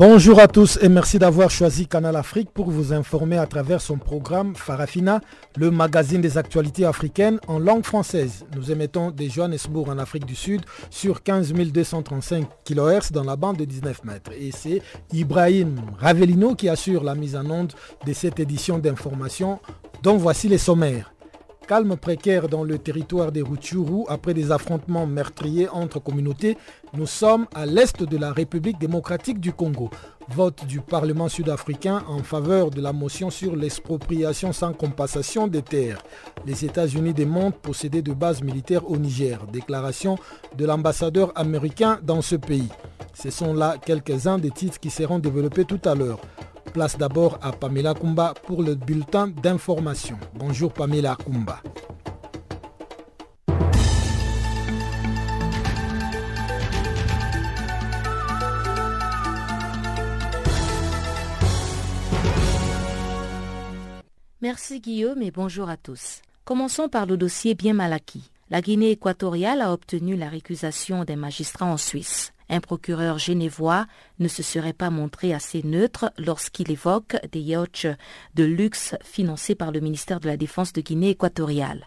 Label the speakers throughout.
Speaker 1: Bonjour à tous et merci d'avoir choisi Canal Afrique pour vous informer à travers son programme Farafina, le magazine des actualités africaines en langue française. Nous émettons des Johannesburg en Afrique du Sud sur 15 235 kHz dans la bande de 19 mètres. Et c'est Ibrahim Ravelino qui assure la mise en onde de cette édition d'information dont voici les sommaires. Calme précaire dans le territoire des Rutshuru après des affrontements meurtriers entre communautés. Nous sommes à l'est de la République démocratique du Congo. Vote du Parlement sud-africain en faveur de la motion sur l'expropriation sans compensation des terres. Les États-Unis démontrent posséder de bases militaires au Niger. Déclaration de l'ambassadeur américain dans ce pays. Ce sont là quelques-uns des titres qui seront développés tout à l'heure. Place d'abord à Pamela Kumba pour le bulletin d'information. Bonjour Pamela Kumba.
Speaker 2: Merci Guillaume et bonjour à tous. Commençons par le dossier bien mal acquis. La Guinée équatoriale a obtenu la récusation des magistrats en Suisse. Un procureur genevois ne se serait pas montré assez neutre lorsqu'il évoque des yachts de luxe financés par le ministère de la Défense de Guinée équatoriale,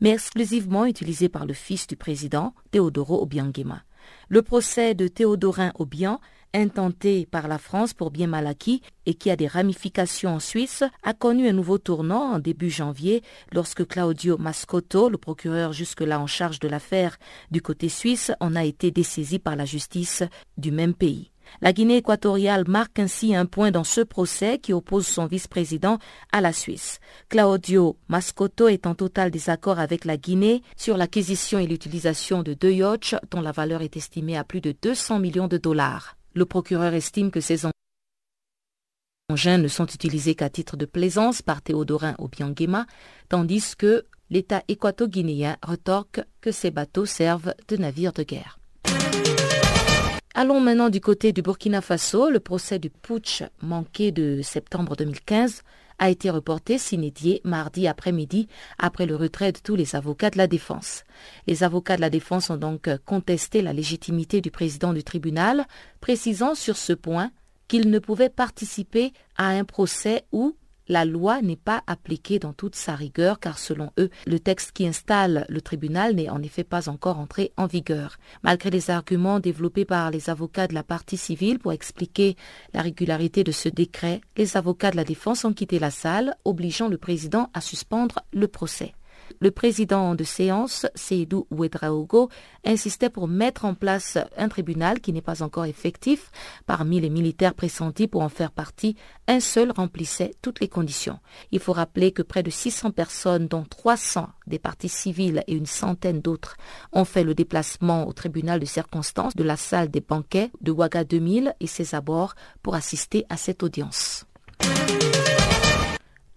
Speaker 2: mais exclusivement utilisés par le fils du président, Teodoro Obiangema. Le procès de Théodorin Obiang intenté par la France pour bien mal acquis et qui a des ramifications en Suisse, a connu un nouveau tournant en début janvier lorsque Claudio Mascotto, le procureur jusque-là en charge de l'affaire du côté suisse, en a été dessaisi par la justice du même pays. La Guinée équatoriale marque ainsi un point dans ce procès qui oppose son vice-président à la Suisse. Claudio Mascotto est en total désaccord avec la Guinée sur l'acquisition et l'utilisation de deux yachts dont la valeur est estimée à plus de 200 millions de dollars. Le procureur estime que ces engins ne sont utilisés qu'à titre de plaisance par Théodorin Obiangema, tandis que l'État équato-guinéen retorque que ces bateaux servent de navires de guerre. Allons maintenant du côté du Burkina Faso. Le procès du putsch manqué de septembre 2015 a été reporté s'inédier mardi après-midi après le retrait de tous les avocats de la défense. Les avocats de la défense ont donc contesté la légitimité du président du tribunal, précisant sur ce point qu'il ne pouvait participer à un procès où la loi n'est pas appliquée dans toute sa rigueur car selon eux, le texte qui installe le tribunal n'est en effet pas encore entré en vigueur. Malgré les arguments développés par les avocats de la partie civile pour expliquer la régularité de ce décret, les avocats de la défense ont quitté la salle, obligeant le président à suspendre le procès. Le président de séance, Seydou Ouedraogo, insistait pour mettre en place un tribunal qui n'est pas encore effectif. Parmi les militaires pressentis pour en faire partie, un seul remplissait toutes les conditions. Il faut rappeler que près de 600 personnes, dont 300 des parties civiles et une centaine d'autres, ont fait le déplacement au tribunal de circonstance de la salle des banquets de Ouaga 2000 et ses abords pour assister à cette audience.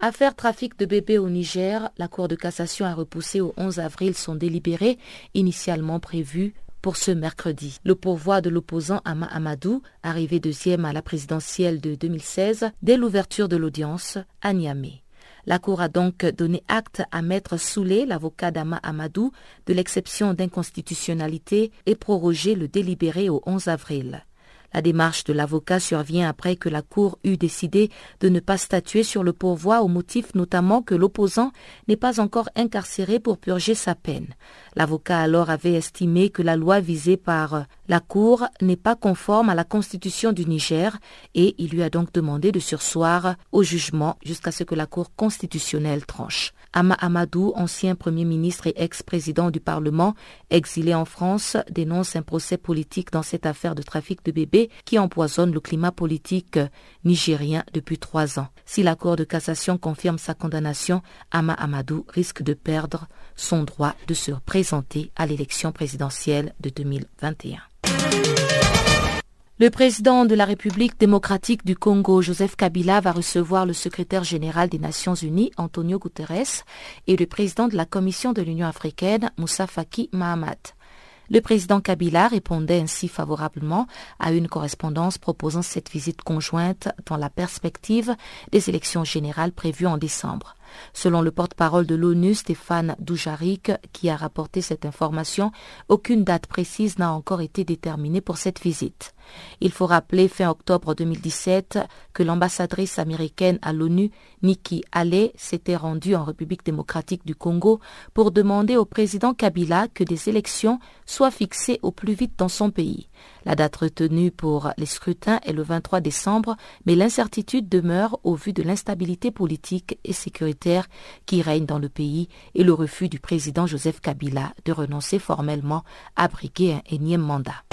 Speaker 2: Affaire trafic de bébés au Niger, la Cour de cassation a repoussé au 11 avril son délibéré initialement prévu pour ce mercredi. Le pourvoi de l'opposant Ama Amadou, arrivé deuxième à la présidentielle de 2016, dès l'ouverture de l'audience à Niamey. La Cour a donc donné acte à Maître Soulé, l'avocat d'Ama Amadou, de l'exception d'inconstitutionnalité et prorogé le délibéré au 11 avril. La démarche de l'avocat survient après que la Cour eut décidé de ne pas statuer sur le pourvoi au motif notamment que l'opposant n'est pas encore incarcéré pour purger sa peine. L'avocat alors avait estimé que la loi visée par la Cour n'est pas conforme à la Constitution du Niger et il lui a donc demandé de sursoir au jugement jusqu'à ce que la Cour constitutionnelle tranche. Ama Amadou, ancien Premier ministre et ex-président du Parlement, exilé en France, dénonce un procès politique dans cette affaire de trafic de bébés qui empoisonne le climat politique nigérien depuis trois ans. Si la Cour de cassation confirme sa condamnation, Ama Amadou risque de perdre son droit de se présenter à l'élection présidentielle de 2021. Le président de la République démocratique du Congo, Joseph Kabila, va recevoir le secrétaire général des Nations Unies, Antonio Guterres, et le président de la Commission de l'Union africaine, Moussa Faki Mahamat. Le président Kabila répondait ainsi favorablement à une correspondance proposant cette visite conjointe dans la perspective des élections générales prévues en décembre. Selon le porte-parole de l'ONU, Stéphane Doujarik, qui a rapporté cette information, aucune date précise n'a encore été déterminée pour cette visite. Il faut rappeler fin octobre 2017 que l'ambassadrice américaine à l'ONU, Nikki Haley, s'était rendue en République démocratique du Congo pour demander au président Kabila que des élections soient fixées au plus vite dans son pays. La date retenue pour les scrutins est le 23 décembre, mais l'incertitude demeure au vu de l'instabilité politique et sécuritaire qui règne dans le pays et le refus du président Joseph Kabila de renoncer formellement à briguer un énième mandat.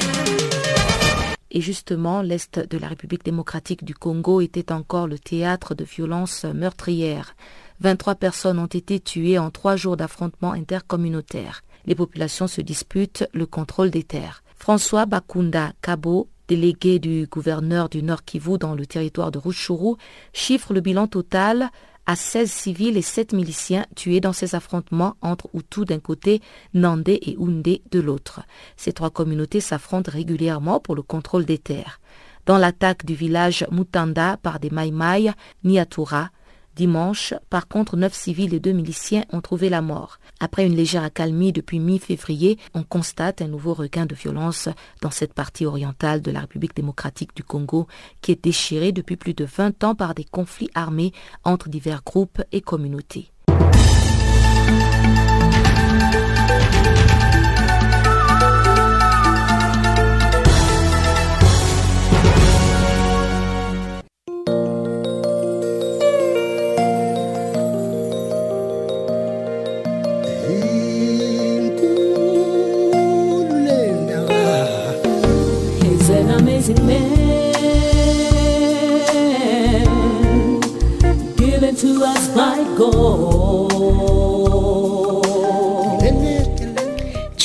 Speaker 2: Et justement, l'Est de la République démocratique du Congo était encore le théâtre de violences meurtrières. 23 personnes ont été tuées en trois jours d'affrontements intercommunautaires. Les populations se disputent le contrôle des terres. François Bakunda Kabo, délégué du gouverneur du Nord Kivu dans le territoire de Rutshuru, chiffre le bilan total à 16 civils et 7 miliciens tués dans ces affrontements entre Hutu d'un côté, Nandé et Houndé de l'autre. Ces trois communautés s'affrontent régulièrement pour le contrôle des terres. Dans l'attaque du village Mutanda par des Maïmaï, Niatura, Dimanche, par contre, neuf civils et deux miliciens ont trouvé la mort. Après une légère accalmie depuis mi-février, on constate un nouveau regain de violence dans cette partie orientale de la République démocratique du Congo qui est déchirée depuis plus de 20 ans par des conflits armés entre divers groupes et communautés.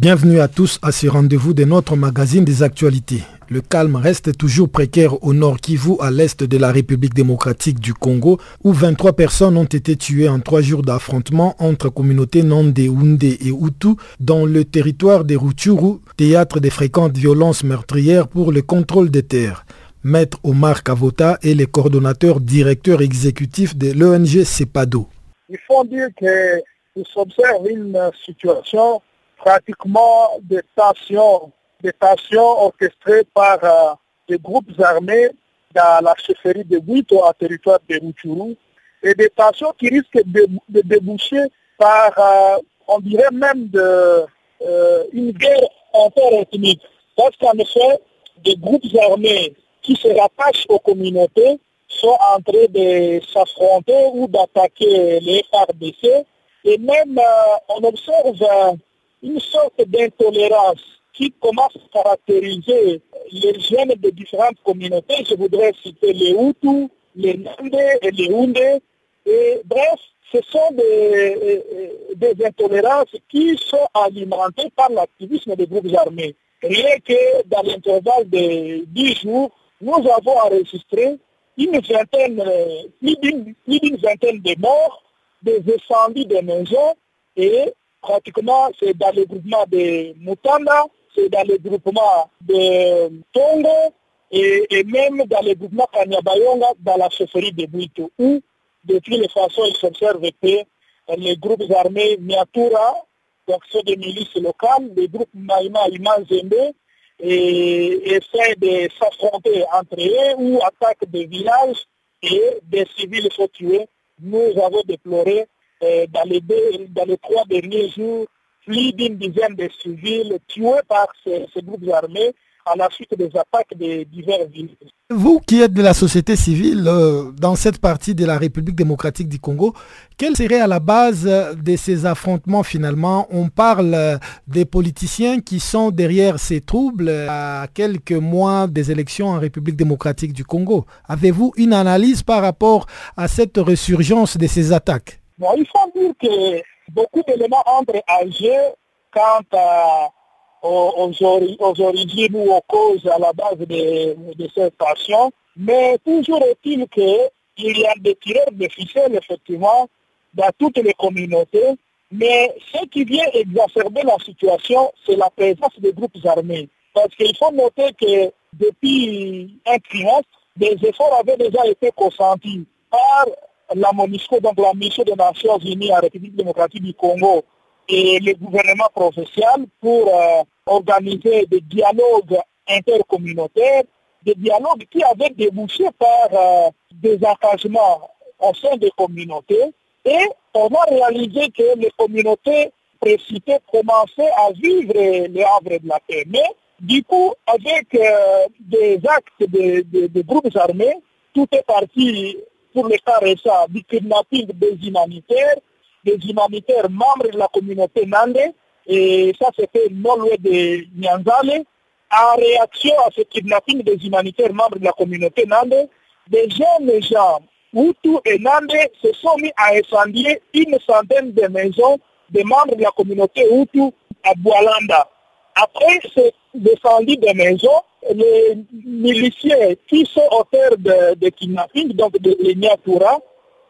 Speaker 1: Bienvenue à tous à ce rendez-vous de notre magazine des actualités. Le calme reste toujours précaire au nord Kivu, à l'est de la République démocratique du Congo, où 23 personnes ont été tuées en trois jours d'affrontement entre communautés Nande, Hunde et Hutu dans le territoire des Rutshuru, théâtre des fréquentes violences meurtrières pour le contrôle des terres. Maître Omar Kavota est le coordonnateur directeur exécutif de l'ONG CEPADO.
Speaker 3: Il faut dire que nous observons une situation pratiquement des tensions, des tensions orchestrées par euh, des groupes armés dans la chefferie de Buito en territoire de Rutshuru et des tensions qui risquent de, déboucher par, euh, on dirait même, euh, une guerre interethnique. Parce qu'en effet, des groupes armés qui se rattachent aux communautés sont en train de s'affronter ou d'attaquer les FARDC. Et même, on observe une sorte d'intolérance qui commence à caractériser les jeunes de différentes communautés. Je voudrais citer les Hutus, les Nandés et les Houndés. Et bref, ce sont des, des intolérances qui sont alimentées par l'activisme des groupes armés. Rien que dans l'intervalle de 10 jours, nous avons enregistré une vingtaine, plus d'une vingtaine de morts, des incendies de maisons et pratiquement, c'est dans le groupement de Mutanda, c'est dans le groupement de Tongo et, même dans le groupement Kanyabayonga, dans la chefferie de Buito, où, depuis les façons, il s'observe que les groupes armés Miatura, donc ceux des milices locales, les groupes Maïma Iman et essaient de s'affronter entre eux ou attaquent des villages et des civils sont tués. Nous avons déploré euh, dans, les dans les trois derniers jours, plus d'une dizaine de civils tués par ces, groupes armés à la suite des attaques des divers villes.
Speaker 1: Vous qui êtes de la société civile euh, dans cette partie de la République démocratique du Congo, quelle serait à la base de ces affrontements finalement? On parle des politiciens qui sont derrière ces troubles à quelques mois des élections en République démocratique du Congo. Avez-vous une analyse par rapport à cette résurgence de ces attaques?
Speaker 3: Bon, Il faut dire que beaucoup d'éléments entrent à jeu quant aux, origines ou aux causes à la base de, cette passion. Mais toujours est-il qu'il y a des tireurs de ficelles, effectivement, dans toutes les communautés. Mais ce qui vient exacerber la situation, c'est la présence des groupes armés. Parce qu'il faut noter que depuis un trimestre, des efforts avaient déjà été consentis par la MONUSCO, donc la mission des Nations Unies en République démocratique du Congo, et le gouvernement provincial pour euh, organiser des dialogues intercommunautaires, des dialogues qui avaient débouché par euh, des engagements au sein des communautés. Et on a réalisé que les communautés précitées commençaient à vivre les havre de la paix. Mais du coup, avec euh, des actes de, groupes armés, tout est parti pour le cas récent du kidnapping des humanitaires, des humanitaires membres de la communauté Nande, et ça c'était non loin de Nyanzale, en réaction à ce kidnapping des humanitaires membres de la communauté Nande, des jeunes gens, Hutu et Nande, se sont mis à incendier une centaine de maisons des membres de la communauté Hutu à Boalanda. Après ce défendu des maisons, les miliciens qui sont auteurs de, de kidnapping, donc de l'Ignatura,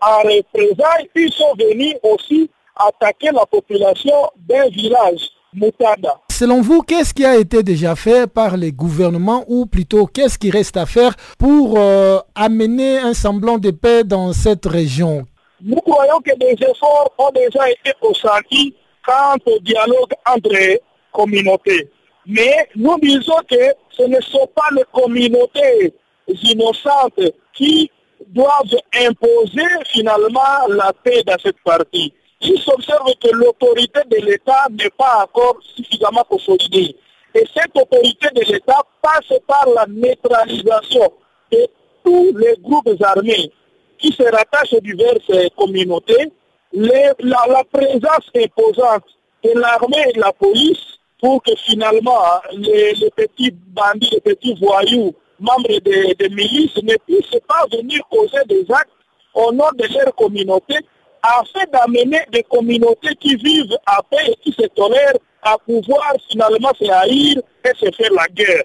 Speaker 3: en représailles, ils sont venus aussi attaquer la population d'un village, Moutada.
Speaker 1: Selon vous, qu'est-ce qui a été déjà fait par les gouvernements ou plutôt qu'est-ce qui reste à faire pour euh, amener un semblant de paix dans cette région?
Speaker 3: Nous croyons que des efforts ont déjà été consentis quant au dialogue entre communautés. Mais nous disons que ce ne sont pas les communautés innocentes qui doivent imposer finalement la paix dans cette partie. Il s'observe que l'autorité de l'État n'est pas encore suffisamment consolidée. Et cette autorité de l'État passe par la neutralisation de tous les groupes armés qui se rattachent aux diverses communautés, la, présence imposante de l'armée et de la police pour que finalement les, petits bandits, les petits voyous membres des, milices ne puissent pas venir causer des actes au nom de leur communauté afin d'amener des communautés qui vivent à paix et qui se tolèrent à pouvoir finalement se haïr et se faire la guerre.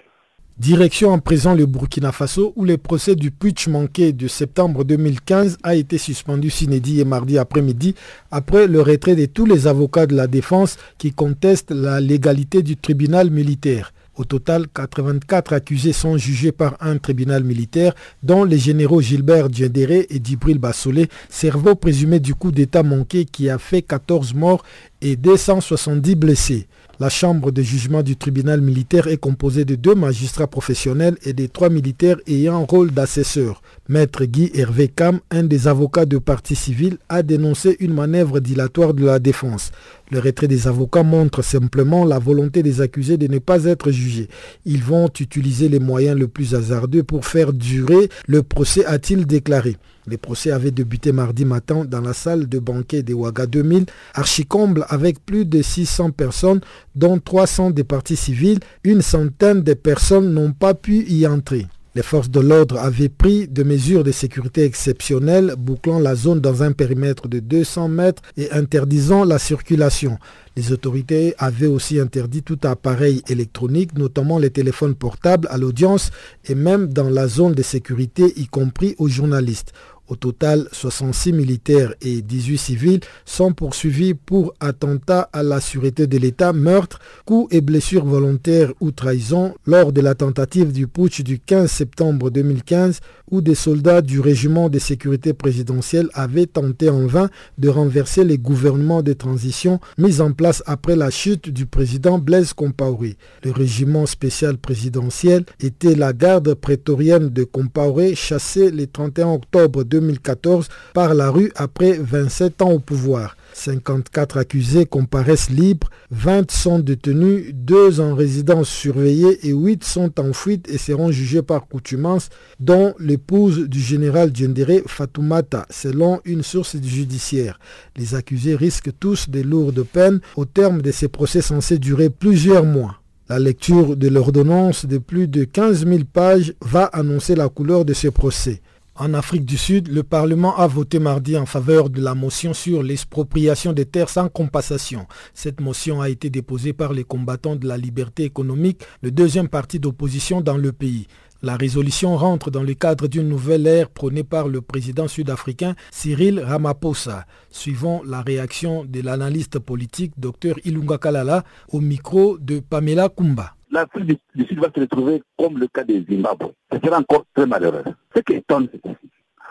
Speaker 1: Direction en présent le Burkina Faso où le procès du putsch manqué de septembre 2015 a été suspendu cinédi et mardi après-midi après le retrait de tous les avocats de la défense qui contestent la légalité du tribunal militaire. Au total, 84 accusés sont jugés par un tribunal militaire, dont les généraux Gilbert Diendéré et Dibril Bassolé, cerveau présumé du coup d'État manqué qui a fait 14 morts et 270 blessés. La chambre de jugement du tribunal militaire est composée de deux magistrats professionnels et de trois militaires ayant rôle d'assesseur. Maître Guy Hervé Cam, un des avocats de parti civil, a dénoncé une manœuvre dilatoire de la défense. Le retrait des avocats montre simplement la volonté des accusés de ne pas être jugés. Ils vont utiliser les moyens les plus hasardeux pour faire durer le procès, a-t-il déclaré. Les procès avaient débuté mardi matin dans la salle de banquet de Ouaga 2000, archicomble avec plus de 600 personnes, dont 300 des partis civils. Une centaine de personnes n'ont pas pu y entrer. Les forces de l'ordre avaient pris des mesures de sécurité exceptionnelles, bouclant la zone dans un périmètre de 200 mètres et interdisant la circulation. Les autorités avaient aussi interdit tout appareil électronique, notamment les téléphones portables, à l'audience et même dans la zone de sécurité, y compris aux journalistes. Au total, 66 militaires et 18 civils sont poursuivis pour attentat à la sûreté de l'État, meurtre, coups et blessures volontaires ou trahison lors de la tentative du putsch du 15 septembre 2015 où des soldats du régiment de sécurité présidentielle avaient tenté en vain de renverser les gouvernements de transition mis en place après la chute du président Blaise Compaoré. Le régiment spécial présidentiel était la garde prétorienne de Compaoré chassée le 31 octobre 2014 par la rue après 27 ans au pouvoir. 54 accusés comparaissent libres, 20 sont détenus, 2 en résidence surveillée et 8 sont en fuite et seront jugés par coutumance, dont l'épouse du général Djendere Fatoumata, selon une source judiciaire. Les accusés risquent tous des lourdes peines au terme de ces procès censés durer plusieurs mois. La lecture de l'ordonnance de plus de 15 000 pages va annoncer la couleur de ce procès. En Afrique du Sud, le Parlement a voté mardi en faveur de la motion sur l'expropriation des terres sans compensation. Cette motion a été déposée par les combattants de la liberté économique, le deuxième parti d'opposition dans le pays. La résolution rentre dans le cadre d'une nouvelle ère prônée par le président sud-africain Cyril Ramaphosa. Suivant la réaction de l'analyste politique Dr Ilunga Kalala au micro de Pamela Kumba
Speaker 4: l'Afrique du Sud va se retrouver comme le cas des Zimbabwe. Ce sera encore très malheureux. Ce qui étonne, c'est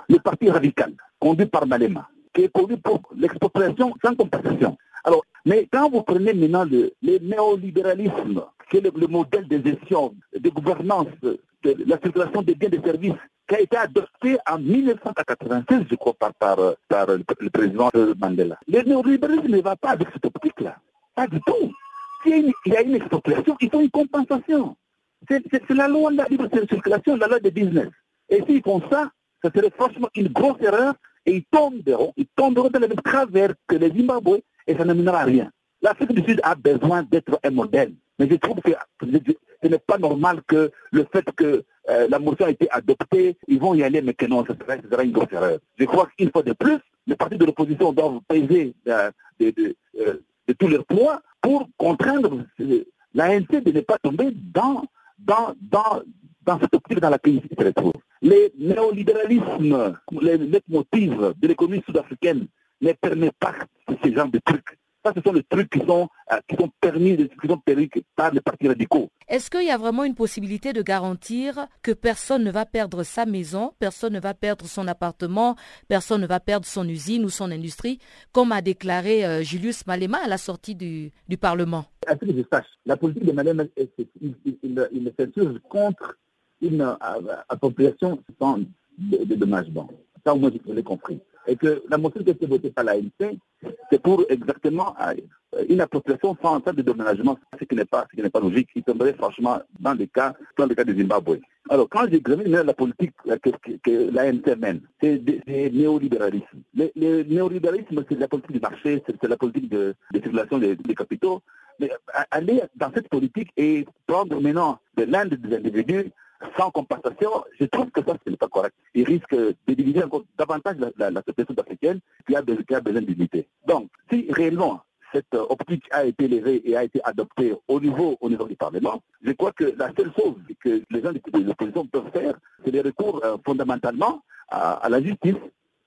Speaker 4: le parti radical, conduit par Malema, qui est conduit pour l'expropriation sans compensation. Alors, mais quand vous prenez maintenant le, néolibéralisme, qui est le, modèle de gestion, de gouvernance, de la circulation des biens et des services, qui a été adopté en 1996, je crois, par, le, président Mandela. Le néolibéralisme ne va pas avec cette optique-là. Pas du tout s'il y a une expropriation, il faut une compensation. C'est la loi de la libre circulation, la loi de business. Et s'ils font ça, ce serait franchement une grosse erreur et ils tomberont, ils tomberont dans le même travers que les Zimbabwe et ça ne mènera à rien. L'Afrique du Sud a besoin d'être un modèle. Mais je trouve que ce n'est pas normal que le fait que euh, la motion a été adoptée, ils vont y aller, mais que non, ce sera, une grosse erreur. Je crois qu'une fois de plus, les partis de l'opposition doivent peser euh, de, euh, de tous leurs poids pour contraindre l'ANC de ne pas tomber dans, dans, dans, dans cette optique dans laquelle il se retrouve. Les néolibéralismes, les motifs de l'économie sud-africaine ne permettent pas ce genre de trucs. Ça, ce sont les trucs qui sont, euh, qui sont permis, qui sont permis par les partis radicaux.
Speaker 2: Est-ce qu'il y a vraiment une possibilité de garantir que personne ne va perdre sa maison, personne ne va perdre son appartement, personne ne va perdre son usine ou son industrie, comme a déclaré euh, Julius Malema à la sortie du, du Parlement?
Speaker 4: À ce que je sache, la politique de Malema, il, il, il, s'insurge contre une euh, appropriation sans dédommagement. Ça, au moins, je l'ai compris et que la motion qui a été votée par l'ANC, c'est pour exactement euh, une appropriation sans de déménagement, ce qui n'est pas, ce qui n'est pas logique, qui tomberait franchement dans le cas, dans le cas de Zimbabwe. Alors, quand j'examine la politique que, que, l'ANC mène, c'est le néolibéralisme. Le, néolibéralisme, c'est la politique du marché, c'est la politique de, circulation des, des, capitaux. Mais aller dans cette politique et prendre maintenant de l'Inde des individus sans compensation, je trouve que ça, ce n'est pas correct. Il risque de diviser encore davantage la, la, société africaine qui a, qui a besoin d'unité. Donc, si réellement cette optique a été levée et a été adoptée au niveau, au niveau du Parlement, je crois que la seule chose que les gens de l'opposition peuvent faire, c'est les recours euh, fondamentalement à, la justice,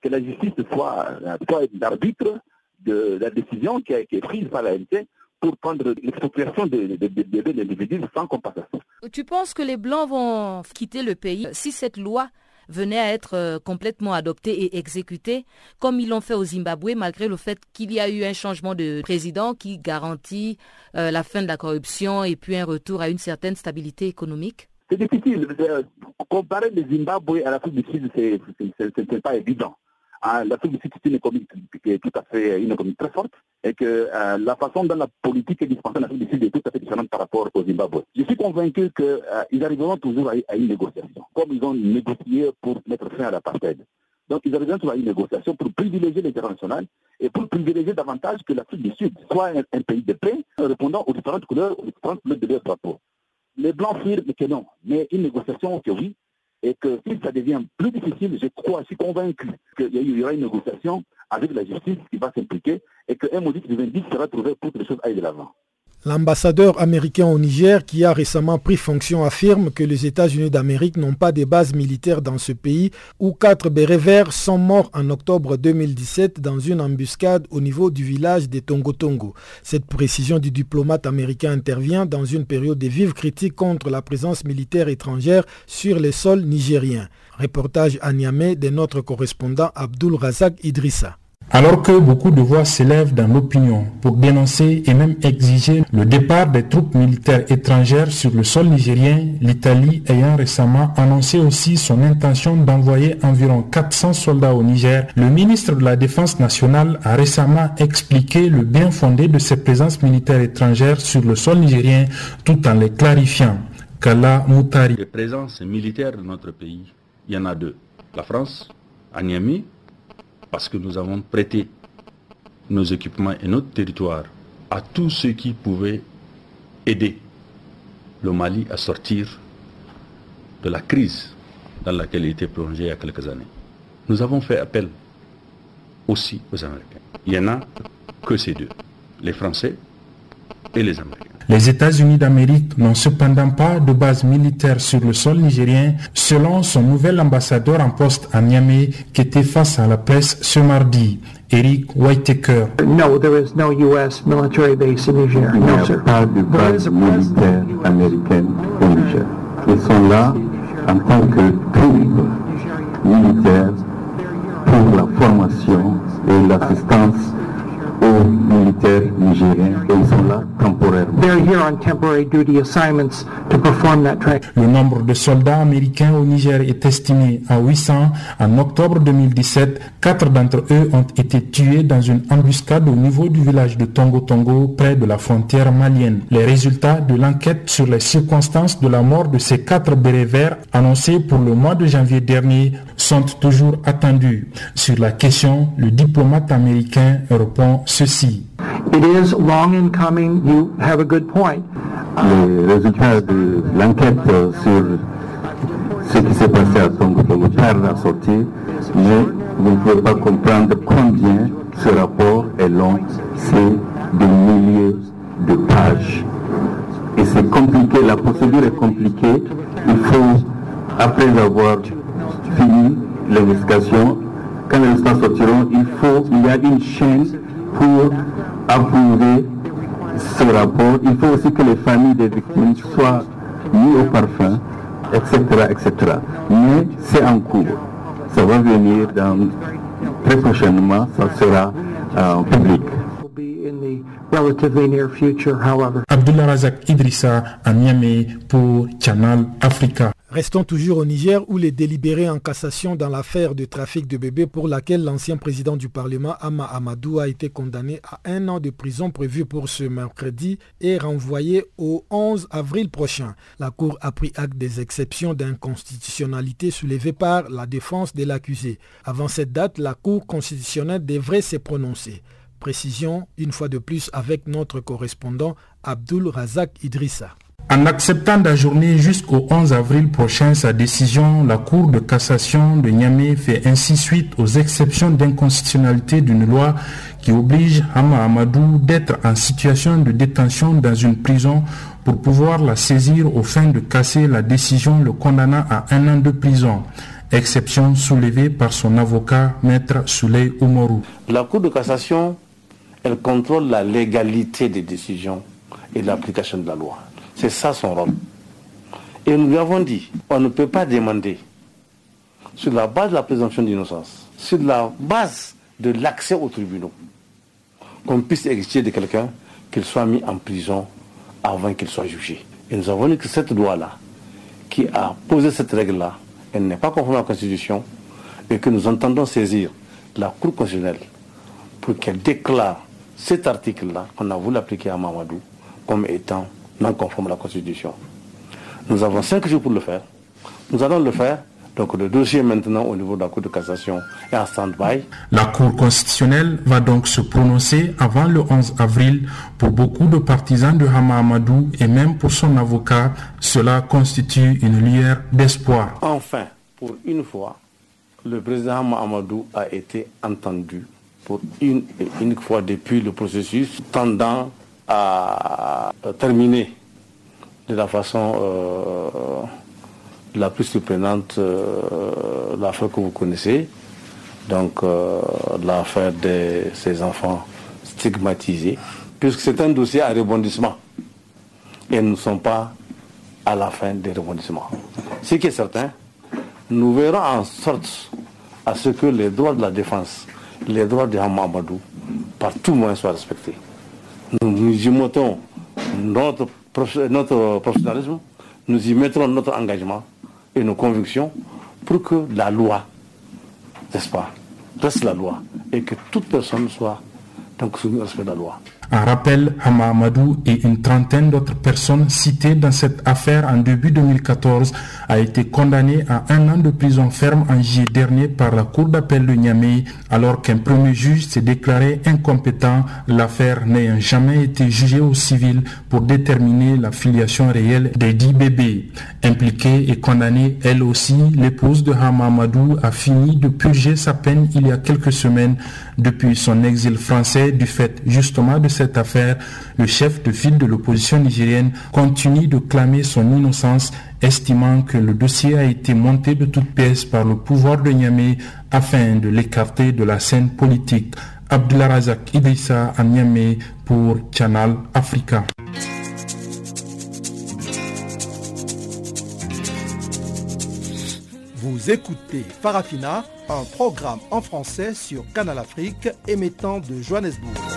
Speaker 4: que la justice soit, euh, soit l'arbitre de la décision qui a été prise par l'ANC pour prendre l'expropriation des biens individus sans compensation.
Speaker 2: Tu penses que les Blancs vont quitter le pays si cette loi venait à être euh, complètement adoptée et exécutée, comme ils l'ont fait au Zimbabwe, malgré le fait qu'il y a eu un changement de président qui garantit euh, la fin de la corruption et puis un retour à une certaine stabilité économique?
Speaker 4: C'est difficile. Euh, comparer le Zimbabwe à l'Afrique du Sud, ce n'est pas évident. Hein, L'Afrique du Sud, c'est une économie qui est tout à fait une économie très forte et que euh, la façon dont la politique est dispensée en Afrique du Sud est tout à fait différente par rapport au Zimbabwe. Je suis convaincu qu'ils euh, arriveront toujours à, une négociation, comme ils ont négocié pour mettre fin à l'apartheid. Donc ils arriveront toujours à une négociation pour privilégier l'international et pour privilégier davantage que l'Afrique du Sud soit un, pays de paix, répondant aux différentes couleurs, aux différentes couleurs de leur drapeau. Les Blancs firent que non, mais une négociation que oui, et que si ça devient plus difficile, je crois, je suis convaincu qu'il y aura une négociation avec la justice qui va s'impliquer et qu'un maudit qui sera trouvé pour que les choses aillent de l'avant.
Speaker 1: L'ambassadeur américain au Niger, qui a récemment pris fonction, affirme que les États-Unis d'Amérique n'ont pas de bases militaires dans ce pays, où quatre bérets verts sont morts en octobre 2017 dans une embuscade au niveau du village de Tongo Tongo. Cette précision du diplomate américain intervient dans une période de vives critiques contre la présence militaire étrangère sur les sols nigériens. Reportage à Niamey de notre correspondant Abdul Razak Idrissa.
Speaker 5: Alors que beaucoup de voix s'élèvent dans l'opinion pour dénoncer et même exiger le départ des troupes militaires étrangères sur le sol nigérien, l'Italie ayant récemment annoncé aussi son intention d'envoyer environ 400 soldats au Niger, le ministre de la Défense nationale a récemment expliqué le bien fondé de ces présences militaires étrangères sur le sol nigérien tout en les clarifiant. Kala.
Speaker 6: Les présences militaires de notre pays, il y en a deux. La France, à Niamey, parce que nous avons prêté nos équipements et notre territoire à tous ceux qui pouvaient aider le Mali à sortir de la crise dans laquelle il était plongé il y a quelques années. Nous avons fait appel aussi aux Américains. Il n'y en a que ces deux, les Français et les Américains.
Speaker 5: Les États-Unis d'Amérique n'ont cependant pas de base militaire sur le sol nigérien, selon son nouvel ambassadeur en poste à Niamey qui était face à la presse ce mardi. Eric Whitaker.
Speaker 7: No, there is no U.S. military base in Niger.
Speaker 8: Il n'y a pas de base militaire américaine au Niger. Ils sont là en tant que troupes militaires pour la formation et l'assistance aux militaires nigériens et ils sont là temporairement.
Speaker 7: They're here on temporary duty assignments to perform that training.
Speaker 5: Le nombre de soldats américains au Niger est estimé à 800. En octobre 2017, quatre d'entre eux ont été tués dans une embuscade au niveau du village de Tongo Tongo, près de la frontière malienne. Les résultats de l'enquête sur les circonstances de la mort de ces quatre bérets verts, annoncés pour le mois de janvier dernier, sont toujours attendus. Sur la question, le diplomate américain répond ceci.
Speaker 7: It is long in coming. You have a good point.
Speaker 8: Les résultats de l'enquête sur ce qui s'est passé à Tongo Tongo tardent à sortir, mais vous ne pouvez pas comprendre combien ce rapport est long. C'est des milliers de pages. Et c'est compliqué, la procédure est compliquée. Il faut, après avoir fini l'investigation, quand les résultats sortiront, il faut, il y a une chaîne pour approuver ce rapport. Il faut aussi que les familles des victimes soient mises au parfum, etc. etc. Mais c'est en cours. Ça va venir très prochainement, ça sera euh, public.
Speaker 7: Relatively near future, however.
Speaker 5: Abdullah Razak Idrissa à Niamey pour Channel Africa.
Speaker 1: Restons toujours au Niger où les délibérés en cassation dans l'affaire de trafic de bébés pour laquelle l'ancien président du Parlement Ama Amadou a été condamné à un an de prison prévu pour ce mercredi est renvoyé au 11 avril prochain. La Cour a pris acte des exceptions d'inconstitutionnalité soulevées par la défense de l'accusé. Avant cette date, la Cour constitutionnelle devrait se prononcer. Précision une fois de plus avec notre correspondant Abdul Razak Idrissa.
Speaker 5: En acceptant d'ajourner jusqu'au 11 avril prochain sa décision, la Cour de cassation de Niamey fait ainsi suite aux exceptions d'inconstitutionnalité d'une loi qui oblige Hama Amadou d'être en situation de détention dans une prison pour pouvoir la saisir au fin de casser la décision le condamnant à un an de prison. Exception soulevée par son avocat, maître Souley Oumarou.
Speaker 9: La Cour de cassation, elle contrôle la légalité des décisions et l'application de la loi. C'est ça son rôle. Et nous lui avons dit, on ne peut pas demander, sur la base de la présomption d'innocence, sur la base de l'accès aux tribunaux, qu'on puisse exiger de quelqu'un qu'il soit mis en prison avant qu'il soit jugé. Et nous avons dit que cette loi-là, qui a posé cette règle-là, elle n'est pas conforme à la Constitution et que nous entendons saisir la Cour constitutionnelle pour qu'elle déclare cet article-là qu'on a voulu appliquer à Mamadou comme étant non conforme à la Constitution. Nous avons cinq jours pour le faire. Nous allons le faire. Donc le dossier maintenant au niveau de la Cour de cassation est en stand-by.
Speaker 5: La Cour constitutionnelle va donc se prononcer avant le 11 avril. Pour beaucoup de partisans de Hama Amadou et même pour son avocat, cela constitue une lueur d'espoir.
Speaker 9: Enfin, pour une fois, le président Hama Amadou a été entendu pour une et unique fois depuis le processus tendant à terminer de la façon euh, la plus surprenante euh, l'affaire que vous connaissez, donc euh, l'affaire de ces enfants stigmatisés, puisque c'est un dossier à rebondissement. Et nous ne sommes pas à la fin des rebondissements. Ce qui est certain, nous verrons en sorte à ce que les droits de la défense les droits de Hamamadou, par tout moyen, soient respectés. Nous, nous y mettons notre, notre professionnalisme, nous y mettrons notre engagement et nos convictions pour que la loi, n'est-ce pas, reste la loi et que toute personne soit donc soumise au respect de la loi.
Speaker 5: Un rappel, à Amadou et une trentaine d'autres personnes citées dans cette affaire en début 2014 a été condamné à un an de prison ferme en juillet dernier par la Cour d'appel de Niamey alors qu'un premier juge s'est déclaré incompétent, l'affaire n'ayant jamais été jugée au civil pour déterminer la filiation réelle des dix bébés. Impliquée et condamnée, elle aussi, l'épouse de Hamamadou a fini de purger sa peine il y a quelques semaines depuis son exil français du fait justement de cette affaire, le chef de file de l'opposition nigérienne continue de clamer son innocence, estimant que le dossier a été monté de toutes pièces par le pouvoir de Niamey afin de l'écarter de la scène politique. Abdullah Razak Idrissa à Niamey pour Channel Africa.
Speaker 10: Vous écoutez Farafina, un programme en français sur Canal Afrique émettant de Johannesburg.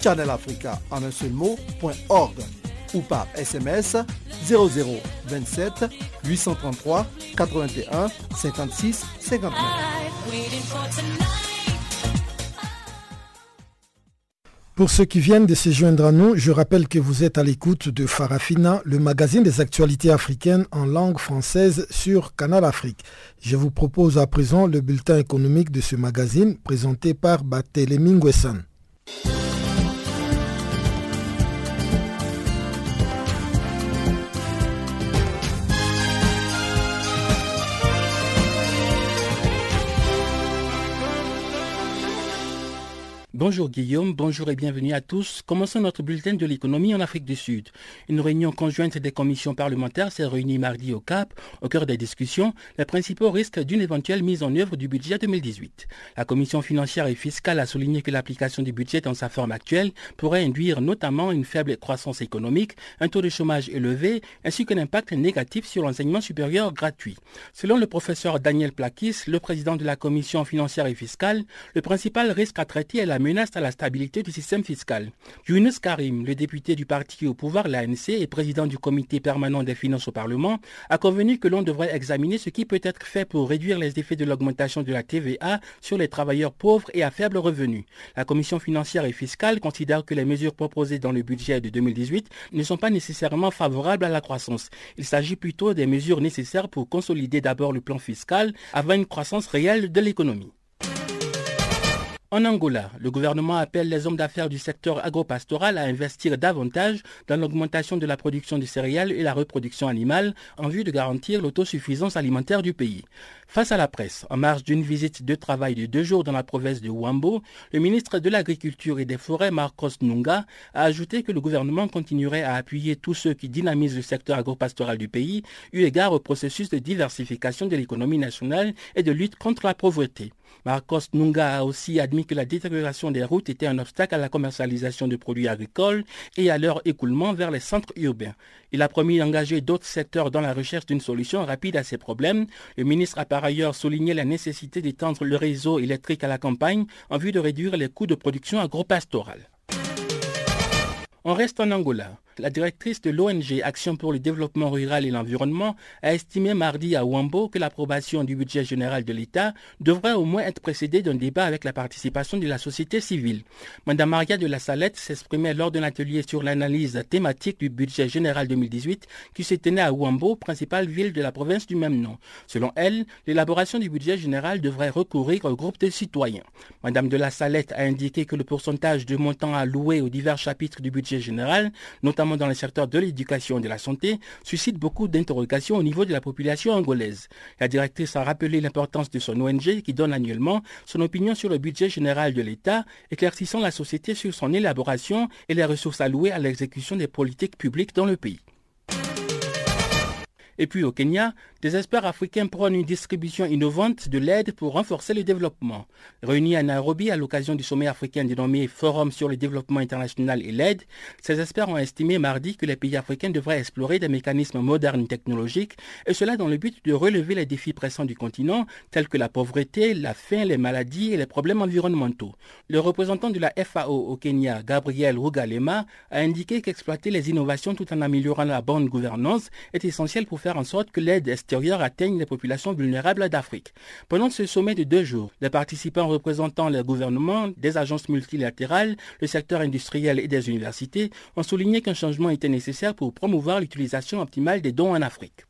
Speaker 10: channelafrica en un seul mot.org ou par SMS 0027 833 81 56 59.
Speaker 1: Pour ceux qui viennent de se joindre à nous, je rappelle que vous êtes à l'écoute de Farafina, le magazine des actualités africaines en langue française sur Canal Afrique. Je vous propose à présent le bulletin économique de ce magazine présenté par Barthélémy Nguessan.
Speaker 11: Bonjour Guillaume, bonjour et bienvenue à tous. Commençons notre bulletin de l'économie en Afrique du Sud. Une réunion conjointe des commissions parlementaires s'est réunie mardi au Cap. Au cœur des discussions, les principaux risques d'une éventuelle mise en œuvre du budget 2018. La commission financière et fiscale a souligné que l'application du budget dans sa forme actuelle pourrait induire notamment une faible croissance économique, un taux de chômage élevé, ainsi qu'un impact négatif sur l'enseignement supérieur gratuit. Selon le professeur Daniel Plakis, le président de la commission financière et fiscale, le principal risque à traiter est la menace à la stabilité du système fiscal. Younes Karim, le député du parti au pouvoir, l'ANC, et président du comité permanent des finances au Parlement, a convenu que l'on devrait examiner ce qui peut être fait pour réduire les effets de l'augmentation de la TVA sur les travailleurs pauvres et à faible revenu. La commission financière et fiscale considère que les mesures proposées dans le budget de 2018 ne sont pas nécessairement favorables à la croissance. Il s'agit plutôt des mesures nécessaires pour consolider d'abord le plan fiscal avant une croissance réelle de l'économie. En Angola, le gouvernement appelle les hommes d'affaires du secteur agropastoral à investir davantage dans l'augmentation de la production de céréales et la reproduction animale en vue de garantir l'autosuffisance alimentaire du pays. Face à la presse, en marge d'une visite de travail de deux jours dans la province de Wambo, le ministre de l'Agriculture et des Forêts, Marcos Nunga, a ajouté que le gouvernement continuerait à appuyer tous ceux qui dynamisent le secteur agropastoral du pays, eu égard au processus de diversification de l'économie nationale et de lutte contre la pauvreté. Marcos Nunga a aussi admis que la détérioration des routes était un obstacle à la commercialisation de produits agricoles et à leur écoulement vers les centres urbains. Il a promis d'engager d'autres secteurs dans la recherche d'une solution rapide à ces problèmes. Le ministre a par ailleurs souligné la nécessité d'étendre le réseau électrique à la campagne en vue de réduire les coûts de production agropastorale. On reste en Angola. La directrice de l'ONG Action pour le développement rural et l'environnement a estimé mardi à Wambo que l'approbation du budget général de l'État devrait au moins être précédée d'un débat avec la participation de la société civile. Madame Maria de la Salette s'exprimait lors d'un atelier sur l'analyse thématique du budget général 2018 qui se tenait à Wambo, principale ville de la province du même nom. Selon elle, l'élaboration du budget général devrait recourir au groupe de citoyens. Madame de la Salette a indiqué que le pourcentage de montant alloué aux divers chapitres du budget général, notamment dans le secteur de l'éducation et de la santé, suscite beaucoup d'interrogations au niveau de la population angolaise. La directrice a rappelé l'importance de son ONG qui donne annuellement son opinion sur le budget général de l'État, éclaircissant la société sur son élaboration et les ressources allouées à l'exécution des politiques publiques dans le pays. Et puis au Kenya, des experts africains prônent une distribution innovante de l'aide pour renforcer le développement. Réunis à Nairobi à l'occasion du sommet africain dénommé Forum sur le développement international et l'aide, ces experts ont estimé mardi que les pays africains devraient explorer des mécanismes modernes technologiques, et cela dans le but de relever les défis pressants du continent, tels que la pauvreté, la faim, les maladies et les problèmes environnementaux. Le représentant de la FAO au Kenya, Gabriel Rugalema, a indiqué qu'exploiter les innovations tout en améliorant la bonne gouvernance est essentiel pour faire en sorte que l'aide extérieure atteigne les populations vulnérables d'Afrique. Pendant ce sommet de deux jours, les participants représentant les gouvernements, des agences multilatérales, le secteur industriel et des universités ont souligné qu'un changement était nécessaire pour promouvoir l'utilisation optimale des dons en Afrique.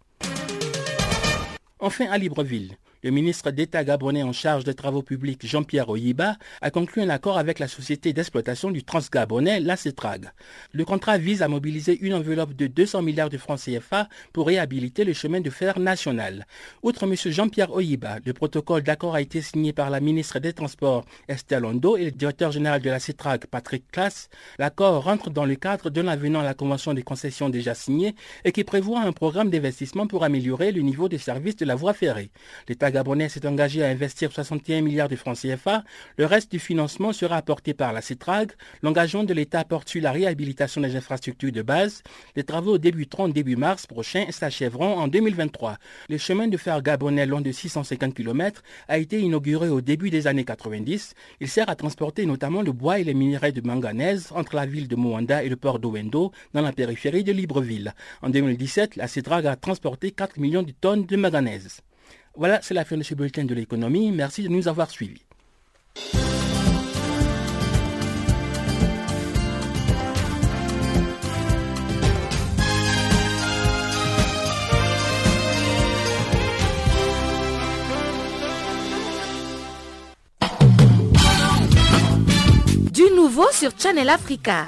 Speaker 11: Enfin, à Libreville, le ministre d'État gabonais en charge des travaux publics Jean-Pierre Oyiba a conclu un accord avec la société d'exploitation du transgabonais, la CETRAG. Le contrat vise à mobiliser une enveloppe de 200 milliards de francs CFA pour réhabiliter le chemin de fer national. Outre M. Jean-Pierre Oyiba, le protocole d'accord a été signé par la ministre des Transports Estelle Londo et le directeur général de la CETRAG Patrick Class. L'accord rentre dans le cadre de l'avenant à la convention des concessions déjà signée et qui prévoit un programme d'investissement pour améliorer le niveau de service de la voie ferrée. Gabonais s'est engagé à investir 61 milliards de francs CFA. Le reste du financement sera apporté par la CITRAG. L'engagement de l'État porte sur la réhabilitation des infrastructures de base. Les travaux débuteront début mars prochain et s'achèveront en 2023. Le chemin de fer gabonais long de 650 km a été inauguré au début des années 90. Il sert à transporter notamment le bois et les minerais de manganèse entre la ville de Moanda et le port d'Owendo dans la périphérie de Libreville. En 2017, la CITRAG a transporté 4 millions de tonnes de manganèse. Voilà, c'est la fin de ce bulletin de l'économie. Merci de nous avoir suivis.
Speaker 2: Du nouveau sur Channel Africa.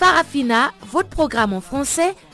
Speaker 2: Farafina, votre programme en français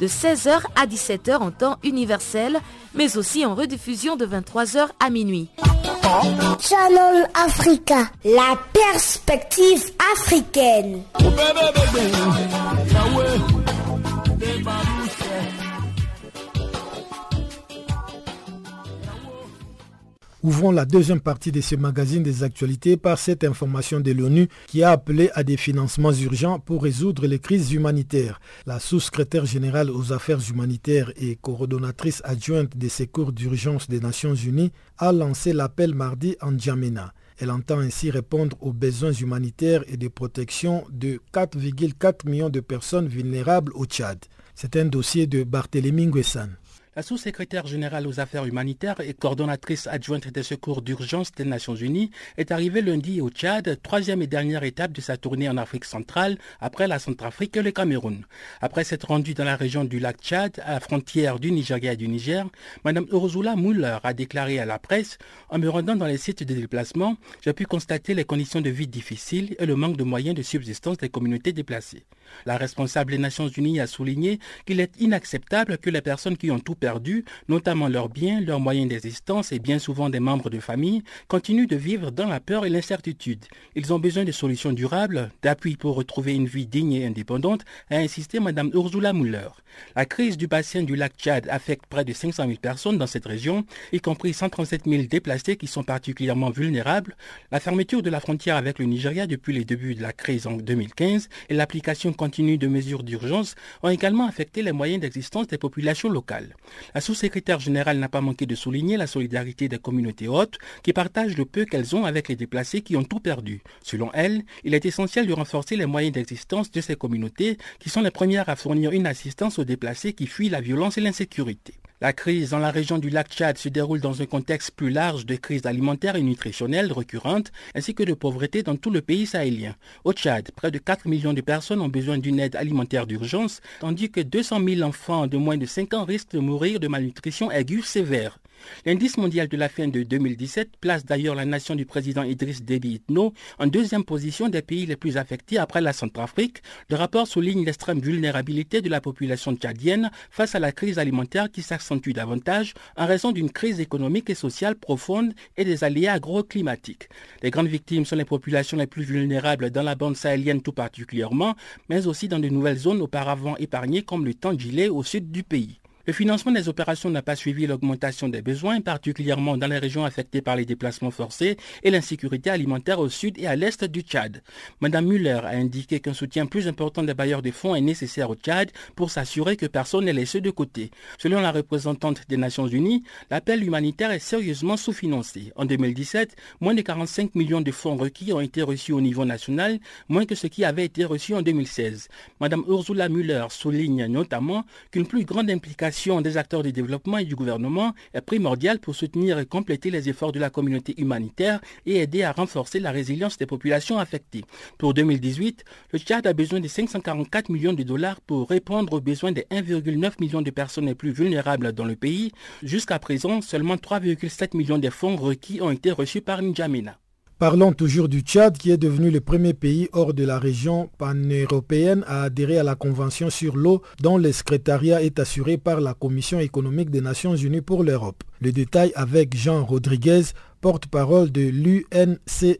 Speaker 2: de 16h à 17h en temps universel, mais aussi en rediffusion de 23h à minuit.
Speaker 12: Channel Africa, la perspective africaine.
Speaker 1: Ouvrons la deuxième partie de ce magazine des actualités par cette information de l'ONU qui a appelé à des financements urgents pour résoudre les crises humanitaires. La sous-secrétaire générale aux affaires humanitaires et coordonnatrice adjointe des secours d'urgence des Nations Unies a lancé l'appel mardi en Djamena. Elle entend ainsi répondre aux besoins humanitaires et de protection de 4,4 millions de personnes vulnérables au Tchad. C'est un dossier de Barthélémy Nguessan.
Speaker 11: La sous-secrétaire générale aux affaires humanitaires et coordonnatrice adjointe des secours d'urgence des Nations Unies est arrivée lundi au Tchad, troisième et dernière étape de sa tournée en Afrique centrale après la Centrafrique et le Cameroun. Après s'être rendue dans la région du lac Tchad, à la frontière du Nigeria et du Niger, Mme Ursula Muller a déclaré à la presse En me rendant dans les sites de déplacement, j'ai pu constater les conditions de vie difficiles et le manque de moyens de subsistance des communautés déplacées. La responsable des Nations Unies a souligné qu'il est inacceptable que les personnes qui ont tout perdu, notamment leurs biens, leurs moyens d'existence et bien souvent des membres de famille, continuent de vivre dans la peur et l'incertitude. Ils ont besoin de solutions durables, d'appui pour retrouver une vie digne et indépendante, a insisté Mme Ursula Muller. La crise du bassin du lac Tchad affecte près de 500 000 personnes dans cette région, y compris 137 000 déplacés qui sont particulièrement vulnérables. La fermeture de la frontière avec le Nigeria depuis les débuts de la crise en 2015 et l'application continue de mesures d'urgence ont également affecté les moyens d'existence des populations locales. La sous-secrétaire générale n'a pas manqué de souligner la solidarité des communautés hautes qui partagent le peu qu'elles ont avec les déplacés qui ont tout perdu. Selon elle, il est essentiel de renforcer les moyens d'existence de ces communautés qui sont les premières à fournir une assistance aux déplacés qui fuient la violence et l'insécurité. La crise dans la région du lac Tchad se déroule dans un contexte plus large de crise alimentaire et nutritionnelle récurrente, ainsi que de pauvreté dans tout le pays sahélien. Au Tchad, près de 4 millions de personnes ont besoin d'une aide alimentaire d'urgence, tandis que 200 000 enfants de moins de 5 ans risquent de mourir de malnutrition aiguë sévère. L'indice mondial de la fin de 2017 place d'ailleurs la nation du président Idriss Déby Itno en deuxième position des pays les plus affectés après la Centrafrique. Le rapport souligne l'extrême vulnérabilité de la population tchadienne face à la crise alimentaire qui s'accentue davantage en raison d'une crise économique et sociale profonde et des aléas agroclimatiques. Les grandes victimes sont les populations les plus vulnérables dans la bande sahélienne tout particulièrement, mais aussi dans de nouvelles zones auparavant épargnées comme le Tandjilé au sud du pays. Le financement des opérations n'a pas suivi l'augmentation des besoins, particulièrement dans les régions affectées par les déplacements forcés et l'insécurité alimentaire au sud et à l'est du Tchad. Madame Muller a indiqué qu'un soutien plus important des bailleurs de fonds est nécessaire au Tchad pour s'assurer que personne n'est laissé de côté. Selon la représentante des Nations Unies, l'appel humanitaire est sérieusement sous-financé. En 2017, moins de 45 millions de fonds requis ont été reçus au niveau national, moins que ce qui avait été reçu en 2016. Madame Ursula Müller souligne notamment qu'une plus grande implication des acteurs du développement et du gouvernement est primordiale pour soutenir et compléter les efforts de la communauté humanitaire et aider à renforcer la résilience des populations affectées. Pour 2018, le Tchad a besoin de 544 millions de dollars pour répondre aux besoins des 1,9 million de personnes les plus vulnérables dans le pays. Jusqu'à présent, seulement 3,7 millions de fonds requis ont été reçus par N'Djamena.
Speaker 1: Parlons toujours du Tchad qui est devenu le premier pays hors de la région pan-européenne à adhérer à la Convention sur l'eau dont le secrétariat est assuré par la Commission économique des Nations Unies pour l'Europe. Le détail avec Jean Rodriguez, porte-parole de l'UNCE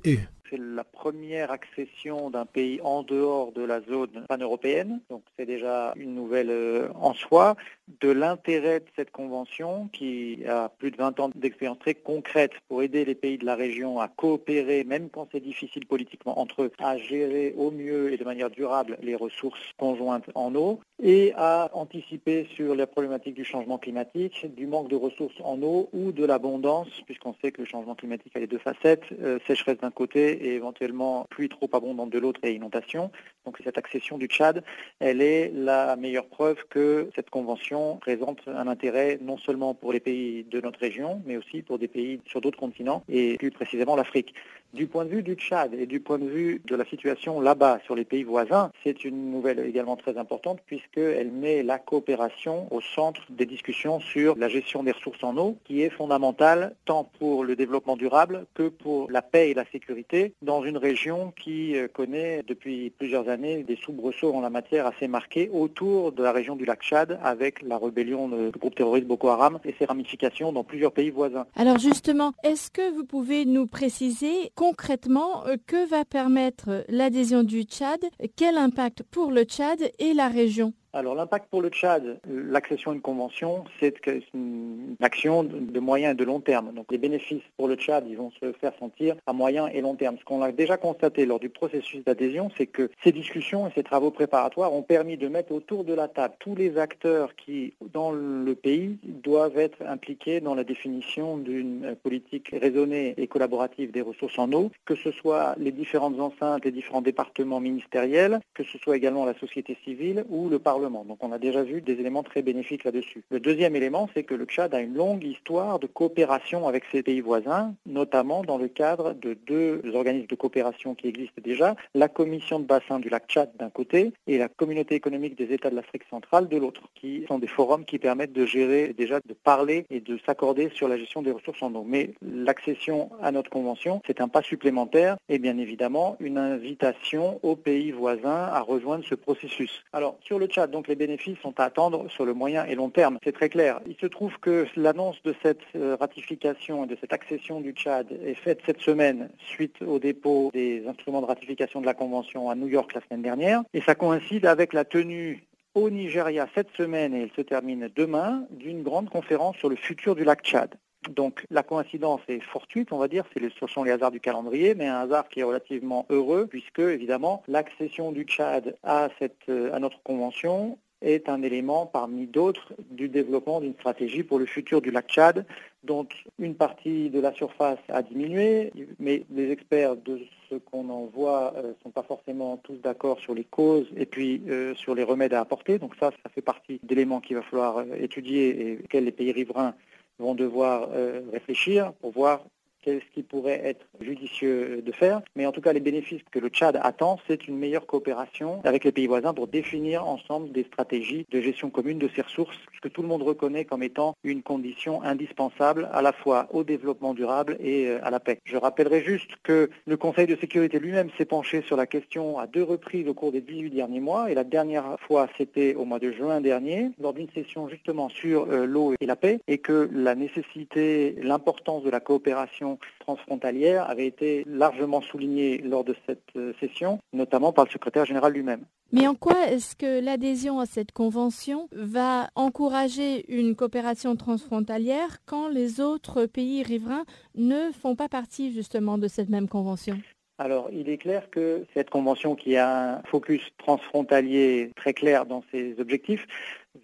Speaker 13: c'est la première accession d'un pays en dehors de la zone pan-européenne, donc c'est déjà une nouvelle euh, en soi. De l'intérêt de cette convention, qui a plus de 20 ans d'expérience très concrète pour aider les pays de la région à coopérer, même quand c'est difficile politiquement entre eux, à gérer au mieux et de manière durable les ressources conjointes en eau, et à anticiper sur les problématiques du changement climatique, du manque de ressources en eau ou de l'abondance, puisqu'on sait que le changement climatique a les deux facettes, euh, sécheresse d'un côté et éventuellement pluie trop abondante de l'autre et inondation. Donc cette accession du Tchad, elle est la meilleure preuve que cette convention présente un intérêt non seulement pour les pays de notre région, mais aussi pour des pays sur d'autres continents et plus précisément l'Afrique. Du point de vue du Tchad et du point de vue de la situation là-bas sur les pays voisins, c'est une nouvelle également très importante puisqu'elle met la coopération au centre des discussions sur la gestion des ressources en eau qui est fondamentale tant pour le développement durable que pour la paix et la sécurité dans une région qui euh, connaît depuis plusieurs années des soubresauts en la matière assez marqués autour de la région du lac Tchad avec la rébellion du groupe terroriste Boko Haram et ses ramifications dans plusieurs pays voisins.
Speaker 14: Alors justement, est-ce que vous pouvez nous préciser concrètement euh, que va permettre l'adhésion du Tchad? Quel impact pour le Tchad et la région?
Speaker 13: Alors l'impact pour le Tchad, l'accession à une convention, c'est une action de moyen et de long terme. Donc les bénéfices pour le Tchad, ils vont se faire sentir à moyen et long terme. Ce qu'on a déjà constaté lors du processus d'adhésion, c'est que ces discussions et ces travaux préparatoires ont permis de mettre autour de la table tous les acteurs qui, dans le pays, doivent être impliqués dans la définition d'une politique raisonnée et collaborative des ressources en eau, que ce soit les différentes enceintes, les différents départements ministériels, que ce soit également la société civile ou le Parlement donc on a déjà vu des éléments très bénéfiques là-dessus. Le deuxième élément, c'est que le Tchad a une longue histoire de coopération avec ses pays voisins, notamment dans le cadre de deux organismes de coopération qui existent déjà, la Commission de bassin du lac Tchad d'un côté et la Communauté économique des États de l'Afrique centrale de l'autre, qui sont des forums qui permettent de gérer, déjà de parler et de s'accorder sur la gestion des ressources en eau. Mais l'accession à notre convention, c'est un pas supplémentaire et bien évidemment une invitation aux pays voisins à rejoindre ce processus. Alors sur le Tchad, donc les bénéfices sont à attendre sur le moyen et long terme. C'est très clair. Il se trouve que l'annonce de cette euh, ratification et de cette accession du Tchad est faite cette semaine suite au dépôt des instruments de ratification de la Convention à New York la semaine dernière. Et ça coïncide avec la tenue au Nigeria cette semaine, et elle se termine demain, d'une grande conférence sur le futur du lac Tchad. Donc la coïncidence est fortuite, on va dire, c'est ce sont les hasards du calendrier, mais un hasard qui est relativement heureux, puisque évidemment l'accession du Tchad à, à notre convention est un élément parmi d'autres du développement d'une stratégie pour le futur du lac Tchad, dont une partie de la surface a diminué, mais les experts de ce qu'on en voit ne euh, sont pas forcément tous d'accord sur les causes et puis euh, sur les remèdes à apporter. Donc ça, ça fait partie d'éléments qu'il va falloir euh, étudier et auxquels les pays riverains vont devoir réfléchir pour voir ce qui pourrait être judicieux de faire. Mais en tout cas, les bénéfices que le Tchad attend, c'est une meilleure coopération avec les pays voisins pour définir ensemble des stratégies de gestion commune de ces ressources, ce que tout le monde reconnaît comme étant une condition indispensable à la fois au développement durable et euh, à la paix. Je rappellerai juste que le Conseil de sécurité lui-même s'est penché sur la question à deux reprises au cours des 18 derniers mois, et la dernière fois, c'était au mois de juin dernier, lors d'une session justement sur euh, l'eau et la paix, et que la nécessité, l'importance de la coopération transfrontalière avait été largement soulignée lors de cette euh, session, notamment par le secrétaire général lui-même.
Speaker 14: Mais en quoi est-ce que l'adhésion à cette convention va encourager une coopération transfrontalière quand les autres pays riverains ne font pas partie justement de cette même convention?
Speaker 13: Alors, il est clair que cette convention qui a un focus transfrontalier très clair dans ses objectifs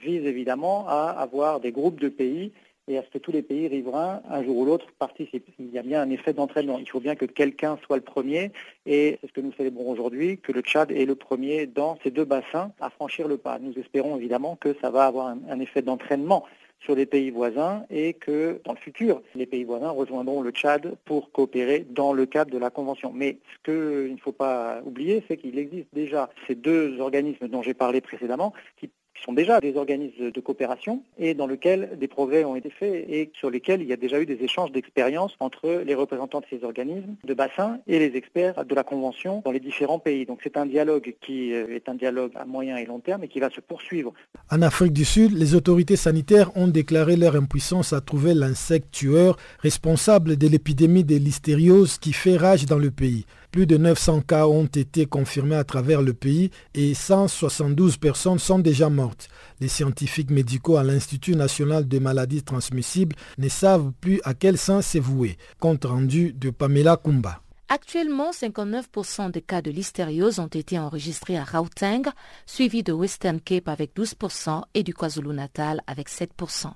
Speaker 13: vise évidemment à avoir des groupes de pays et à ce que tous les pays riverains, un jour ou l'autre, participent. Il y a bien un effet d'entraînement. Il faut bien que quelqu'un soit le premier, et c'est ce que nous célébrons aujourd'hui, que le Tchad est le premier dans ces deux bassins à franchir le pas. Nous espérons évidemment que ça va avoir un, effet d'entraînement sur les pays voisins et que dans le futur, les pays voisins rejoindront le Tchad pour coopérer dans le cadre de la Convention. Mais ce qu'il ne faut pas oublier, c'est qu'il existe déjà ces deux organismes dont j'ai parlé précédemment qui qui sont déjà des organismes de coopération et dans lesquels des progrès ont été faits et sur lesquels il y a déjà eu des échanges d'expériences entre les représentants de ces organismes de bassin et les experts de la Convention dans les différents pays. Donc c'est un dialogue qui euh, est un dialogue à moyen et long terme et qui va se poursuivre.
Speaker 1: En Afrique du Sud, les autorités sanitaires ont déclaré leur impuissance à trouver l'insecte tueur responsable de l'épidémie de l'hystériose qui fait rage dans le pays. Plus de 900 cas ont été confirmés à travers le pays et 172 personnes sont déjà mortes. Les scientifiques médicaux à l'Institut national des maladies transmissibles ne savent plus à quel sens c'est voué. Compte rendu de Pamela Kumba.
Speaker 2: Actuellement, 59% des cas de listériose ont été enregistrés à Gauteng, suivi de Western Cape avec 12% et du KwaZulu-Natal avec 7%.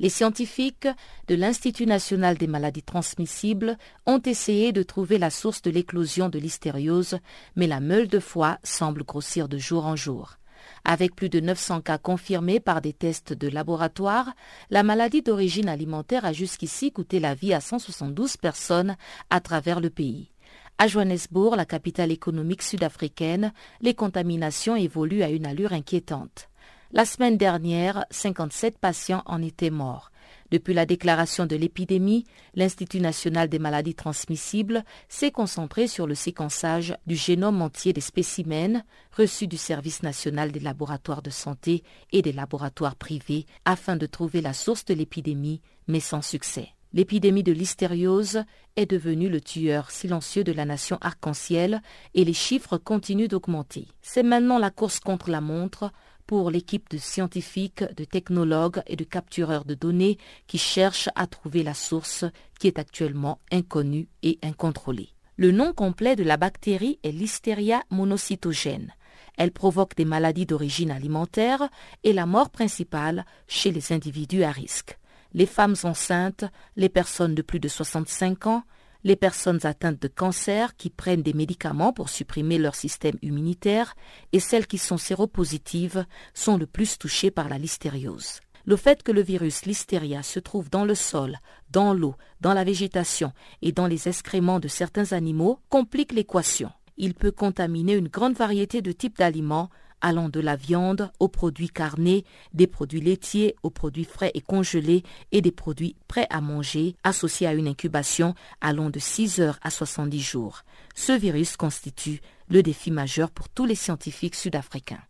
Speaker 2: Les scientifiques de l'Institut national des maladies transmissibles ont essayé de trouver la source de l'éclosion de l'hystériose, mais la meule de foie semble grossir de jour en jour. Avec plus de 900 cas confirmés par des tests de laboratoire, la maladie d'origine alimentaire a jusqu'ici coûté la vie à 172 personnes à travers le pays. À Johannesburg, la capitale économique sud-africaine, les contaminations évoluent à une allure inquiétante. La semaine dernière, 57 patients en étaient morts. Depuis la déclaration de l'épidémie, l'Institut national des maladies transmissibles s'est concentré sur le séquençage du génome entier des spécimens reçus du Service national des laboratoires de santé et des laboratoires privés afin de trouver la source de l'épidémie, mais sans succès. L'épidémie de l'hystériose est devenue le tueur silencieux de la nation arc-en-ciel et les chiffres continuent d'augmenter. C'est maintenant la course contre la montre pour l'équipe de scientifiques, de technologues et de captureurs de données qui cherchent à trouver la source qui est actuellement inconnue et incontrôlée. Le nom complet de la bactérie est Listeria monocytogène. Elle provoque des maladies d'origine alimentaire et la mort principale chez les individus à risque. Les femmes enceintes, les personnes de plus de 65 ans, les personnes atteintes de cancer qui prennent des médicaments pour supprimer leur système immunitaire et celles qui sont séropositives sont le plus touchées par la listériose. Le fait que le virus Listeria se trouve dans le sol, dans l'eau, dans la végétation et dans les excréments de certains animaux complique l'équation. Il peut contaminer une grande variété de types d'aliments, allant de la viande aux produits carnés, des produits laitiers aux produits frais et congelés et des produits prêts à manger associés à une incubation allant de 6 heures à 70 jours. Ce virus constitue le défi majeur pour tous les scientifiques sud-africains.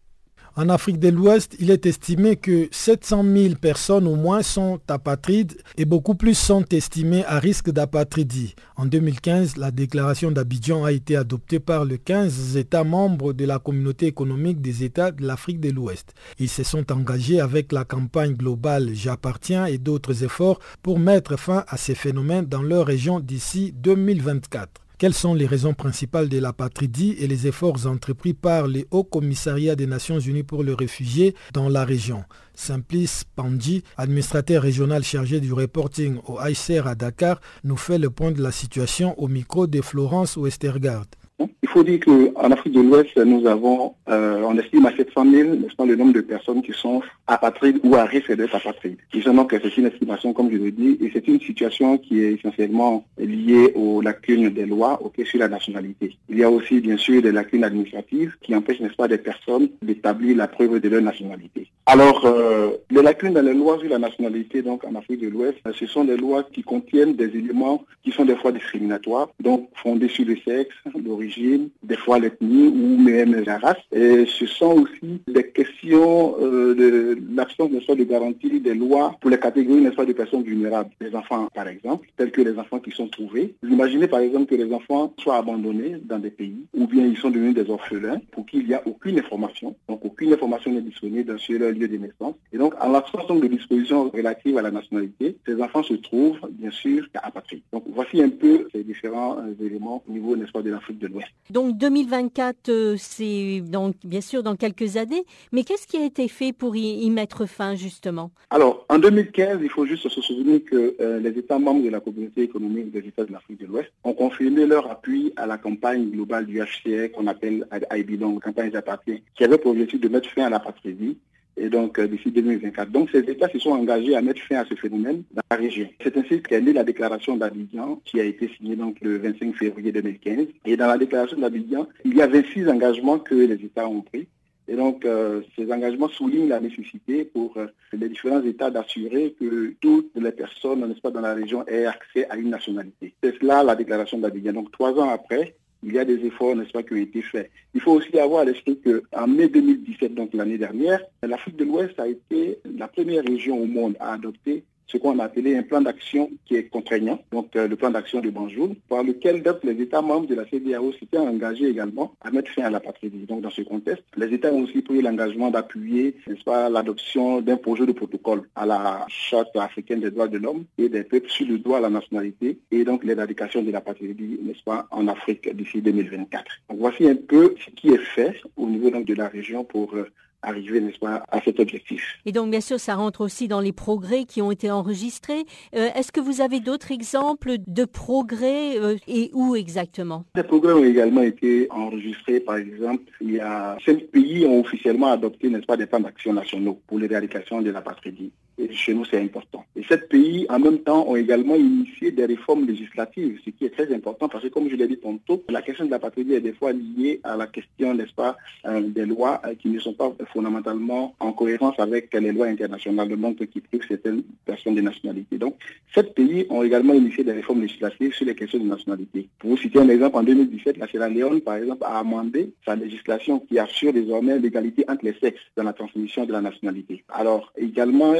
Speaker 1: En Afrique de l'Ouest, il est estimé que 700 000 personnes au moins sont apatrides et beaucoup plus sont estimées à risque d'apatridie. En 2015, la déclaration d'Abidjan a été adoptée par les 15 États membres de la communauté économique des États de l'Afrique de l'Ouest. Ils se sont engagés avec la campagne globale J'appartiens et d'autres efforts pour mettre fin à ces phénomènes dans leur région d'ici 2024. Quelles sont les raisons principales de l'apatridie et les efforts entrepris par les Hauts Commissariats des Nations Unies pour les réfugiés dans la région? Simplice Pandji, administrateur régional chargé du reporting au ICR à Dakar, nous fait le point de la situation au micro de Florence Westergaard.
Speaker 15: Il faut dire qu'en Afrique de l'Ouest, nous avons, euh, on estime à 700 000, n'est-ce pas, le nombre de personnes qui sont apatrides ou à risque d'être apatrides. Disons donc que c'est une estimation, comme je le dis, et c'est une situation qui est essentiellement liée aux lacunes des lois auxquelles sur la nationalité. Il y a aussi, bien sûr, des lacunes administratives qui empêchent, n'est-ce pas, des personnes d'établir la preuve de leur nationalité. Alors, euh, les lacunes dans les lois sur la nationalité, donc en Afrique de l'Ouest, ce sont des lois qui contiennent des éléments qui sont des fois discriminatoires, donc fondés sur le sexe, l'origine, des fois l'ethnie ou même la race. Et ce sont aussi des questions euh, de l'absence de, de garantie des lois pour les catégories de personnes vulnérables. Les enfants, par exemple, tels que les enfants qui sont trouvés. Imaginez par exemple que les enfants soient abandonnés dans des pays ou bien ils sont devenus des orphelins pour qu'il n'y a aucune information. Donc aucune information n'est disponible sur leur lieu de naissance. Et donc en l'absence de dispositions relatives à la nationalité, ces enfants se trouvent bien sûr à patrie. Donc voici un peu ces différents euh, éléments au niveau, n'est-ce pas, de l'Afrique de l'Ouest.
Speaker 16: Donc 2024, euh, c'est donc bien sûr dans quelques années, mais qu'est-ce qui a été fait pour y, mettre fin justement?
Speaker 15: Alors en 2015, il faut juste se souvenir que euh, les États membres de la communauté économique des États de l'Afrique de l'Ouest ont confirmé leur appui à la campagne globale du HCR qu'on appelle IB, donc campagne d'appartient, qui avait pour objectif de mettre fin à la patrie et donc euh, d'ici 2024. Donc ces États se sont engagés à mettre fin à ce phénomène dans la région. C'est ainsi qu'est née la déclaration d'Abidjan qui a été signée donc le 25 février 2015. Et dans la déclaration d'Abidjan, il y a 26 engagements que les États ont pris. Et donc, euh, ces engagements soulignent la nécessité pour euh, les différents États d'assurer que toutes les personnes, n'est-ce pas, dans la région aient accès à une nationalité. C'est cela la déclaration d'Abidjan. Donc, trois ans après, il y a des efforts, n'est-ce pas, qui ont été faits. Il faut aussi avoir à l'esprit qu'en mai 2017, donc l'année dernière, l'Afrique de l'Ouest a été la première région au monde à adopter ce qu'on a appelé un plan d'action qui est contraignant, donc euh, le plan d'action de Banjul, par lequel les États membres de la CDAO s'étaient engagés également à mettre fin à la patrie. Donc dans ce contexte, les États ont aussi pris l'engagement d'appuyer, l'adoption d'un projet de protocole à la Charte africaine des droits de l'homme et des peuples sur le droit à la nationalité et donc l'éradication de la patrie, n'est-ce pas, en Afrique d'ici 2024. Donc voici un peu ce qui est fait au niveau donc, de la région pour euh, arriver, n'est-ce pas, à cet objectif.
Speaker 16: Et donc, bien sûr, ça rentre aussi dans les progrès qui ont été enregistrés. Euh, est-ce que vous avez d'autres exemples de progrès euh, et où exactement?
Speaker 15: Des progrès ont également été enregistrés. Par exemple, il y a cinq pays ont officiellement adopté, n'est-ce pas, des plans d'action nationaux pour l'éradication de la patrie. Chez nous, c'est important. Et sept pays, en même temps, ont également initié des réformes législatives, ce qui est très important parce que, comme je l'ai dit tantôt, la question de la patrie est des fois liée à la question, n'est-ce pas, euh, des lois qui ne sont pas fondamentalement en cohérence avec les lois internationales, donc qui privent certaines personnes de nationalité. Donc, sept pays ont également initié des réformes législatives sur les questions de nationalité. Pour vous citer un exemple, en 2017, la Sierra Leone, par exemple, a amendé sa législation qui assure désormais l'égalité entre les sexes dans la transmission de la nationalité. Alors, également,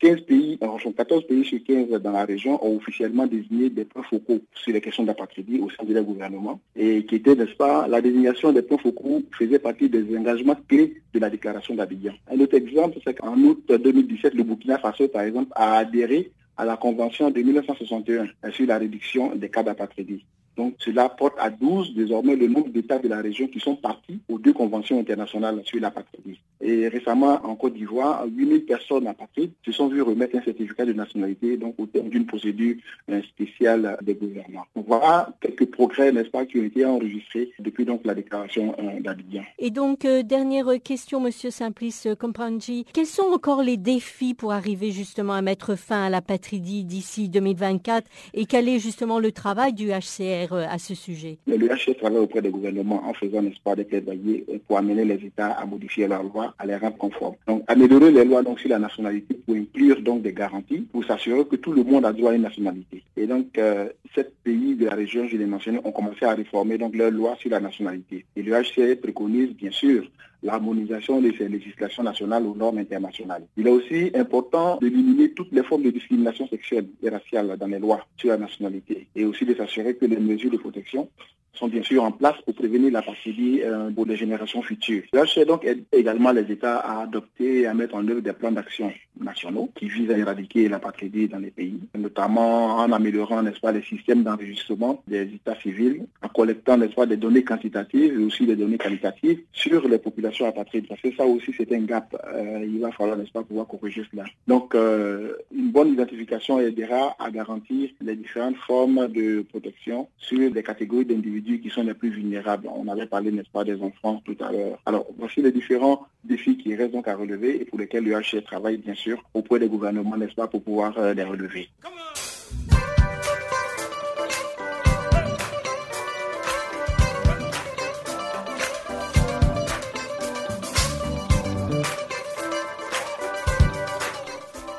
Speaker 15: 15 pays, alors 14 pays sur 15 dans la région ont officiellement désigné des points focaux sur les questions d'apatridie au sein de leur gouvernement et qui était, n'est-ce pas, la désignation des points focaux faisait partie des engagements clés de la déclaration d'Abidjan. Un autre exemple, c'est qu'en août 2017, le Burkina Faso, par exemple, a adhéré à la Convention de 1961 sur la réduction des cas d'apatridie. Donc cela porte à 12 désormais le nombre d'États de la région qui sont partis aux deux conventions internationales sur la patrie. Et récemment, en Côte d'Ivoire, 8000 personnes apatrides se sont vues remettre un certificat de nationalité donc au terme d'une procédure euh, spéciale des gouvernements. Donc voilà quelques progrès, n'est-ce pas, qui ont été enregistrés depuis donc la déclaration euh, d'Abidjan.
Speaker 16: Et donc, euh, dernière question, Monsieur Simplice Kompanji, quels sont encore les défis pour arriver justement à mettre fin à la patridie d'ici 2024 et quel est justement le travail du HCR euh, à ce sujet
Speaker 15: Le HCR travaille auprès des gouvernements en faisant, pas, des plaidoyers pour amener les États à modifier leurs lois, à les rendre conformes. Donc, améliorer les lois donc, sur la nationalité pour inclure donc des garanties, pour s'assurer que tout le monde a droit à une nationalité. Et donc, euh, sept pays de la région, je l'ai mentionné, ont commencé à réformer donc leur loi sur la nationalité. Et le HCR préconise bien sûr l'harmonisation de ces législations nationales aux normes internationales. Il est aussi important d'éliminer toutes les formes de discrimination sexuelle et raciale dans les lois sur la nationalité et aussi de s'assurer que les mesures de protection sont bien sûr en place pour prévenir la partie euh, pour les générations futures. Le donc également les États à adopter et à mettre en œuvre des plans d'action nationaux qui visent à éradiquer la patrie dans les pays, notamment en améliorant n'est-ce pas, les systèmes d'enregistrement des états civils, en collectant n'est-ce pas, des données quantitatives et aussi des données qualitatives sur les populations apatrides. Parce que ça aussi c'est un gap. Euh, il va falloir n'est-ce pas pouvoir corriger cela. Donc euh, une bonne identification aidera à garantir les différentes formes de protection sur les catégories d'individus qui sont les plus vulnérables. On avait parlé n'est-ce pas des enfants tout à l'heure. Alors voici les différents défis qui restent donc à relever et pour lesquels le travaille bien sûr auprès des gouvernements, n'est-ce pas, pour pouvoir euh, les relever.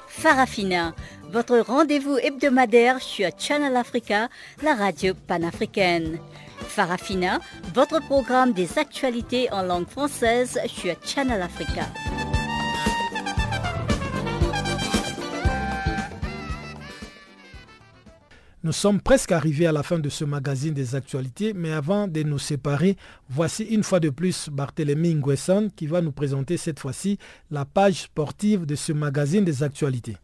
Speaker 17: Farafina, votre rendez-vous hebdomadaire sur Channel Africa, la radio panafricaine. Farafina, votre programme des actualités en langue française sur Channel Africa.
Speaker 1: Nous sommes presque arrivés à la fin de ce magazine des actualités, mais avant de nous séparer, voici une fois de plus Barthélémy Nguesson qui va nous présenter cette fois-ci la page sportive de ce magazine des actualités.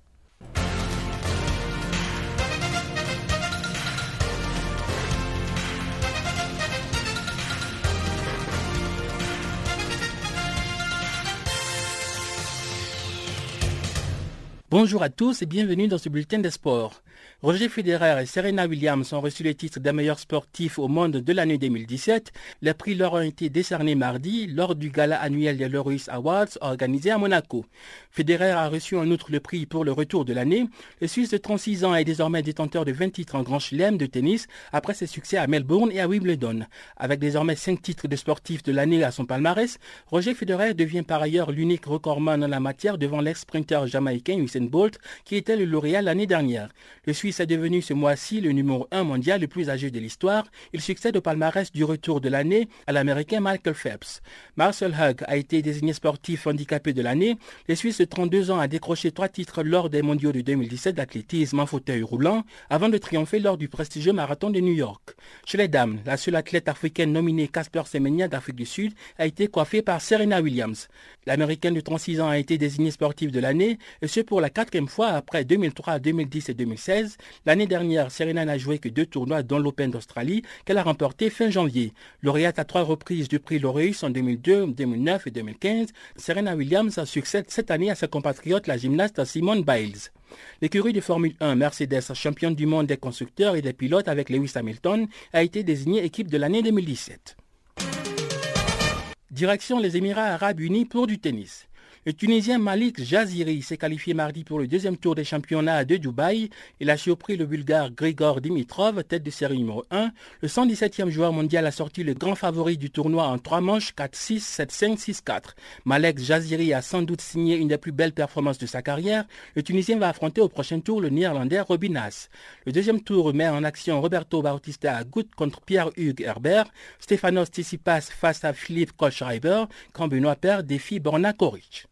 Speaker 11: Bonjour à tous et bienvenue dans ce bulletin des sports. Roger Federer et Serena Williams ont reçu le titre des meilleurs sportifs au monde de l'année 2017. Les prix leur ont été décernés mardi lors du gala annuel des Laureus Awards organisé à Monaco. Federer a reçu en outre le prix pour le retour de l'année. Le Suisse de 36 ans est désormais détenteur de 20 titres en Grand Chelem de tennis après ses succès à Melbourne et à Wimbledon. Avec désormais 5 titres de sportif de l'année à son palmarès, Roger Federer devient par ailleurs l'unique recordman en la matière devant l'ex-sprinter jamaïcain Usain Bolt qui était le lauréat l'année dernière. Est devenu ce mois-ci le numéro 1 mondial le plus âgé de l'histoire. Il succède au palmarès du retour de l'année à l'Américain Michael Phelps. Marcel Hug a été désigné sportif handicapé de l'année. Le Suisse de 32 ans a décroché trois titres lors des mondiaux de 2017 d'athlétisme en fauteuil roulant avant de triompher lors du prestigieux marathon de New York. Chez les dames, la seule athlète africaine nominée Casper Semenya d'Afrique du Sud a été coiffée par Serena Williams. L'Américaine de 36 ans a été désignée sportive de l'année et ce pour la quatrième fois après 2003, 2010 et 2016. L'année dernière, Serena n'a joué que deux tournois dont l'Open d'Australie qu'elle a remporté fin janvier. Lauréate à trois reprises du prix Laureus en 2002, 2009 et 2015, Serena Williams succède cette année à sa compatriote la gymnaste Simone Biles. L'écurie de Formule 1 Mercedes, championne du monde des constructeurs et des pilotes avec Lewis Hamilton, a été désignée équipe de l'année 2017. Direction les Émirats arabes unis pour du tennis. Le Tunisien Malik Jaziri s'est qualifié mardi pour le deuxième tour des championnats de Dubaï. Il a surpris le Bulgare Grigor Dimitrov, tête de série numéro 1. Le 117e joueur mondial a sorti le grand favori du tournoi en trois manches 4-6, 7-5, 6-4. Malek Jaziri a sans doute signé une des plus belles performances de sa carrière. Le Tunisien va affronter au prochain tour le Néerlandais Robinas. Le deuxième tour met en action Roberto Bautista Agut contre Pierre-Hugues Herbert. Stefanos Tsitsipas face à Philippe Kohlschreiber quand Benoît Père défie Borna Koric.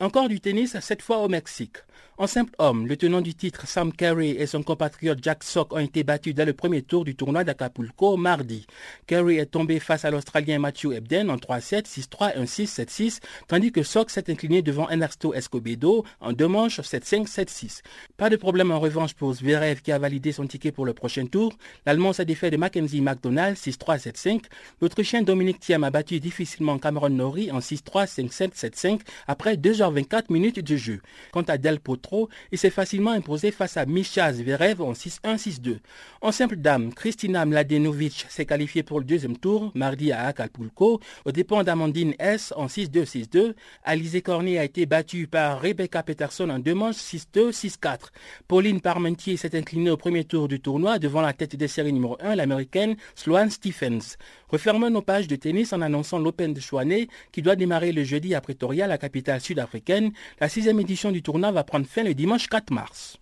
Speaker 11: Encore du tennis, cette fois au Mexique. En simple homme, le tenant du titre Sam Carey et son compatriote Jack Sock ont été battus dès le premier tour du tournoi d'Acapulco mardi. Carey est tombé face à l'Australien Matthew Ebden en 3-7, 6-3, 1-6, 7-6, tandis que Sock s'est incliné devant Ernesto Escobedo en deux manches 7-5, 7-6. Pas de problème en revanche pour Zverev qui a validé son ticket pour le prochain tour. L'Allemand s'est défait de Mackenzie McDonald 6-3, 7-5. L'Autrichien Dominique Thiem a battu difficilement Cameron Norrie en 6-3, 5-7, 7-5 après 2h24 minutes de jeu. Quant à Del Potro, il s'est facilement imposé face à Misha Zverev en 6-1, 6-2. En simple dame, Kristina Mladenovic s'est qualifiée pour le deuxième tour, mardi à Acapulco, au dépens d'Amandine S en 6-2, 6-2. Alizé Cornet a été battue par Rebecca Peterson en deux manches, 6-2, 6-4. Pauline Parmentier s'est inclinée au premier tour du tournoi devant la tête des séries numéro 1, l'américaine Sloane Stephens. Refermons nos pages de tennis en annonçant l'Open de Chouanet qui doit démarrer le jeudi à Pretoria, la capitale sud-africaine. La sixième édition du tournoi va prendre fin le dimanche 4 mars.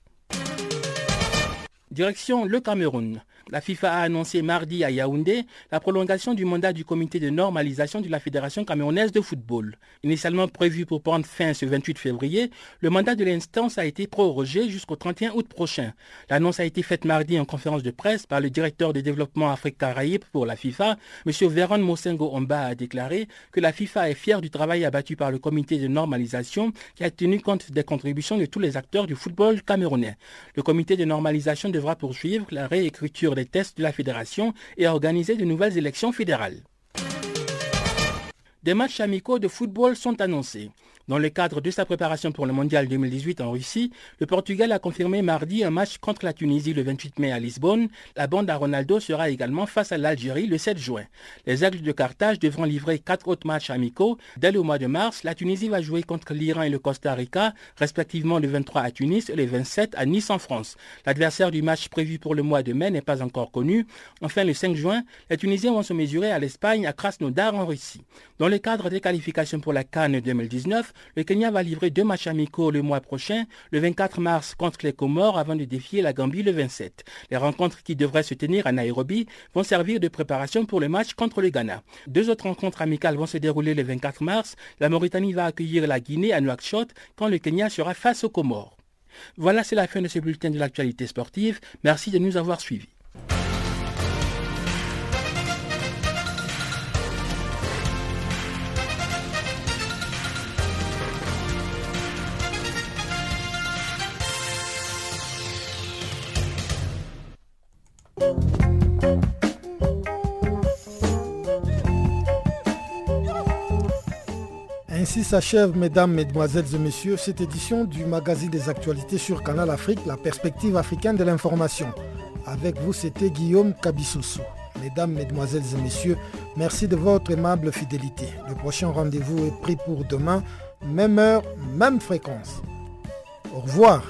Speaker 11: Direction le Cameroun. La FIFA a annoncé mardi à Yaoundé la prolongation du mandat du comité de normalisation de la Fédération camerounaise de football. Initialement prévu pour prendre fin ce 28 février, le mandat de l'instance a été prorogé jusqu'au 31 août prochain. L'annonce a été faite mardi en conférence de presse par le directeur de développement Afrique-Caraïbes pour la FIFA. M. Véron Mosengo Omba a déclaré que la FIFA est fière du travail abattu par le comité de normalisation qui a tenu compte des contributions de tous les acteurs du football camerounais. Le comité de normalisation devra poursuivre la réécriture tests de la fédération et organiser de nouvelles élections fédérales. Des matchs amicaux de football sont annoncés. Dans le cadre de sa préparation pour le Mondial 2018 en Russie, le Portugal a confirmé mardi un match contre la Tunisie le 28 mai à Lisbonne. La bande à Ronaldo sera également face à l'Algérie le 7 juin. Les Aigles de Carthage devront livrer quatre autres matchs amicaux. Dès le mois de mars, la Tunisie va jouer contre l'Iran et le Costa Rica, respectivement le 23 à Tunis et le 27 à Nice en France. L'adversaire du match prévu pour le mois de mai n'est pas encore connu. Enfin, le 5 juin, les Tunisiens vont se mesurer à l'Espagne à Krasnodar en Russie. Dans le cadre des qualifications pour la Cannes 2019, le Kenya va livrer deux matchs amicaux le mois prochain, le 24 mars contre les Comores avant de défier la Gambie le 27. Les rencontres qui devraient se tenir à Nairobi vont servir de préparation pour le match contre le Ghana. Deux autres rencontres amicales vont se dérouler le 24 mars. La Mauritanie va accueillir la Guinée à Nouakchott quand le Kenya sera face aux Comores. Voilà, c'est la fin de ce bulletin de l'actualité sportive. Merci de nous avoir suivis.
Speaker 1: Ainsi s'achève, mesdames, mesdemoiselles et messieurs, cette édition du magazine des actualités sur Canal Afrique, la perspective africaine de l'information. Avec vous, c'était Guillaume Kabissoussou. Mesdames, mesdemoiselles et messieurs, merci de votre aimable fidélité. Le prochain rendez-vous est pris pour demain, même heure, même fréquence. Au revoir.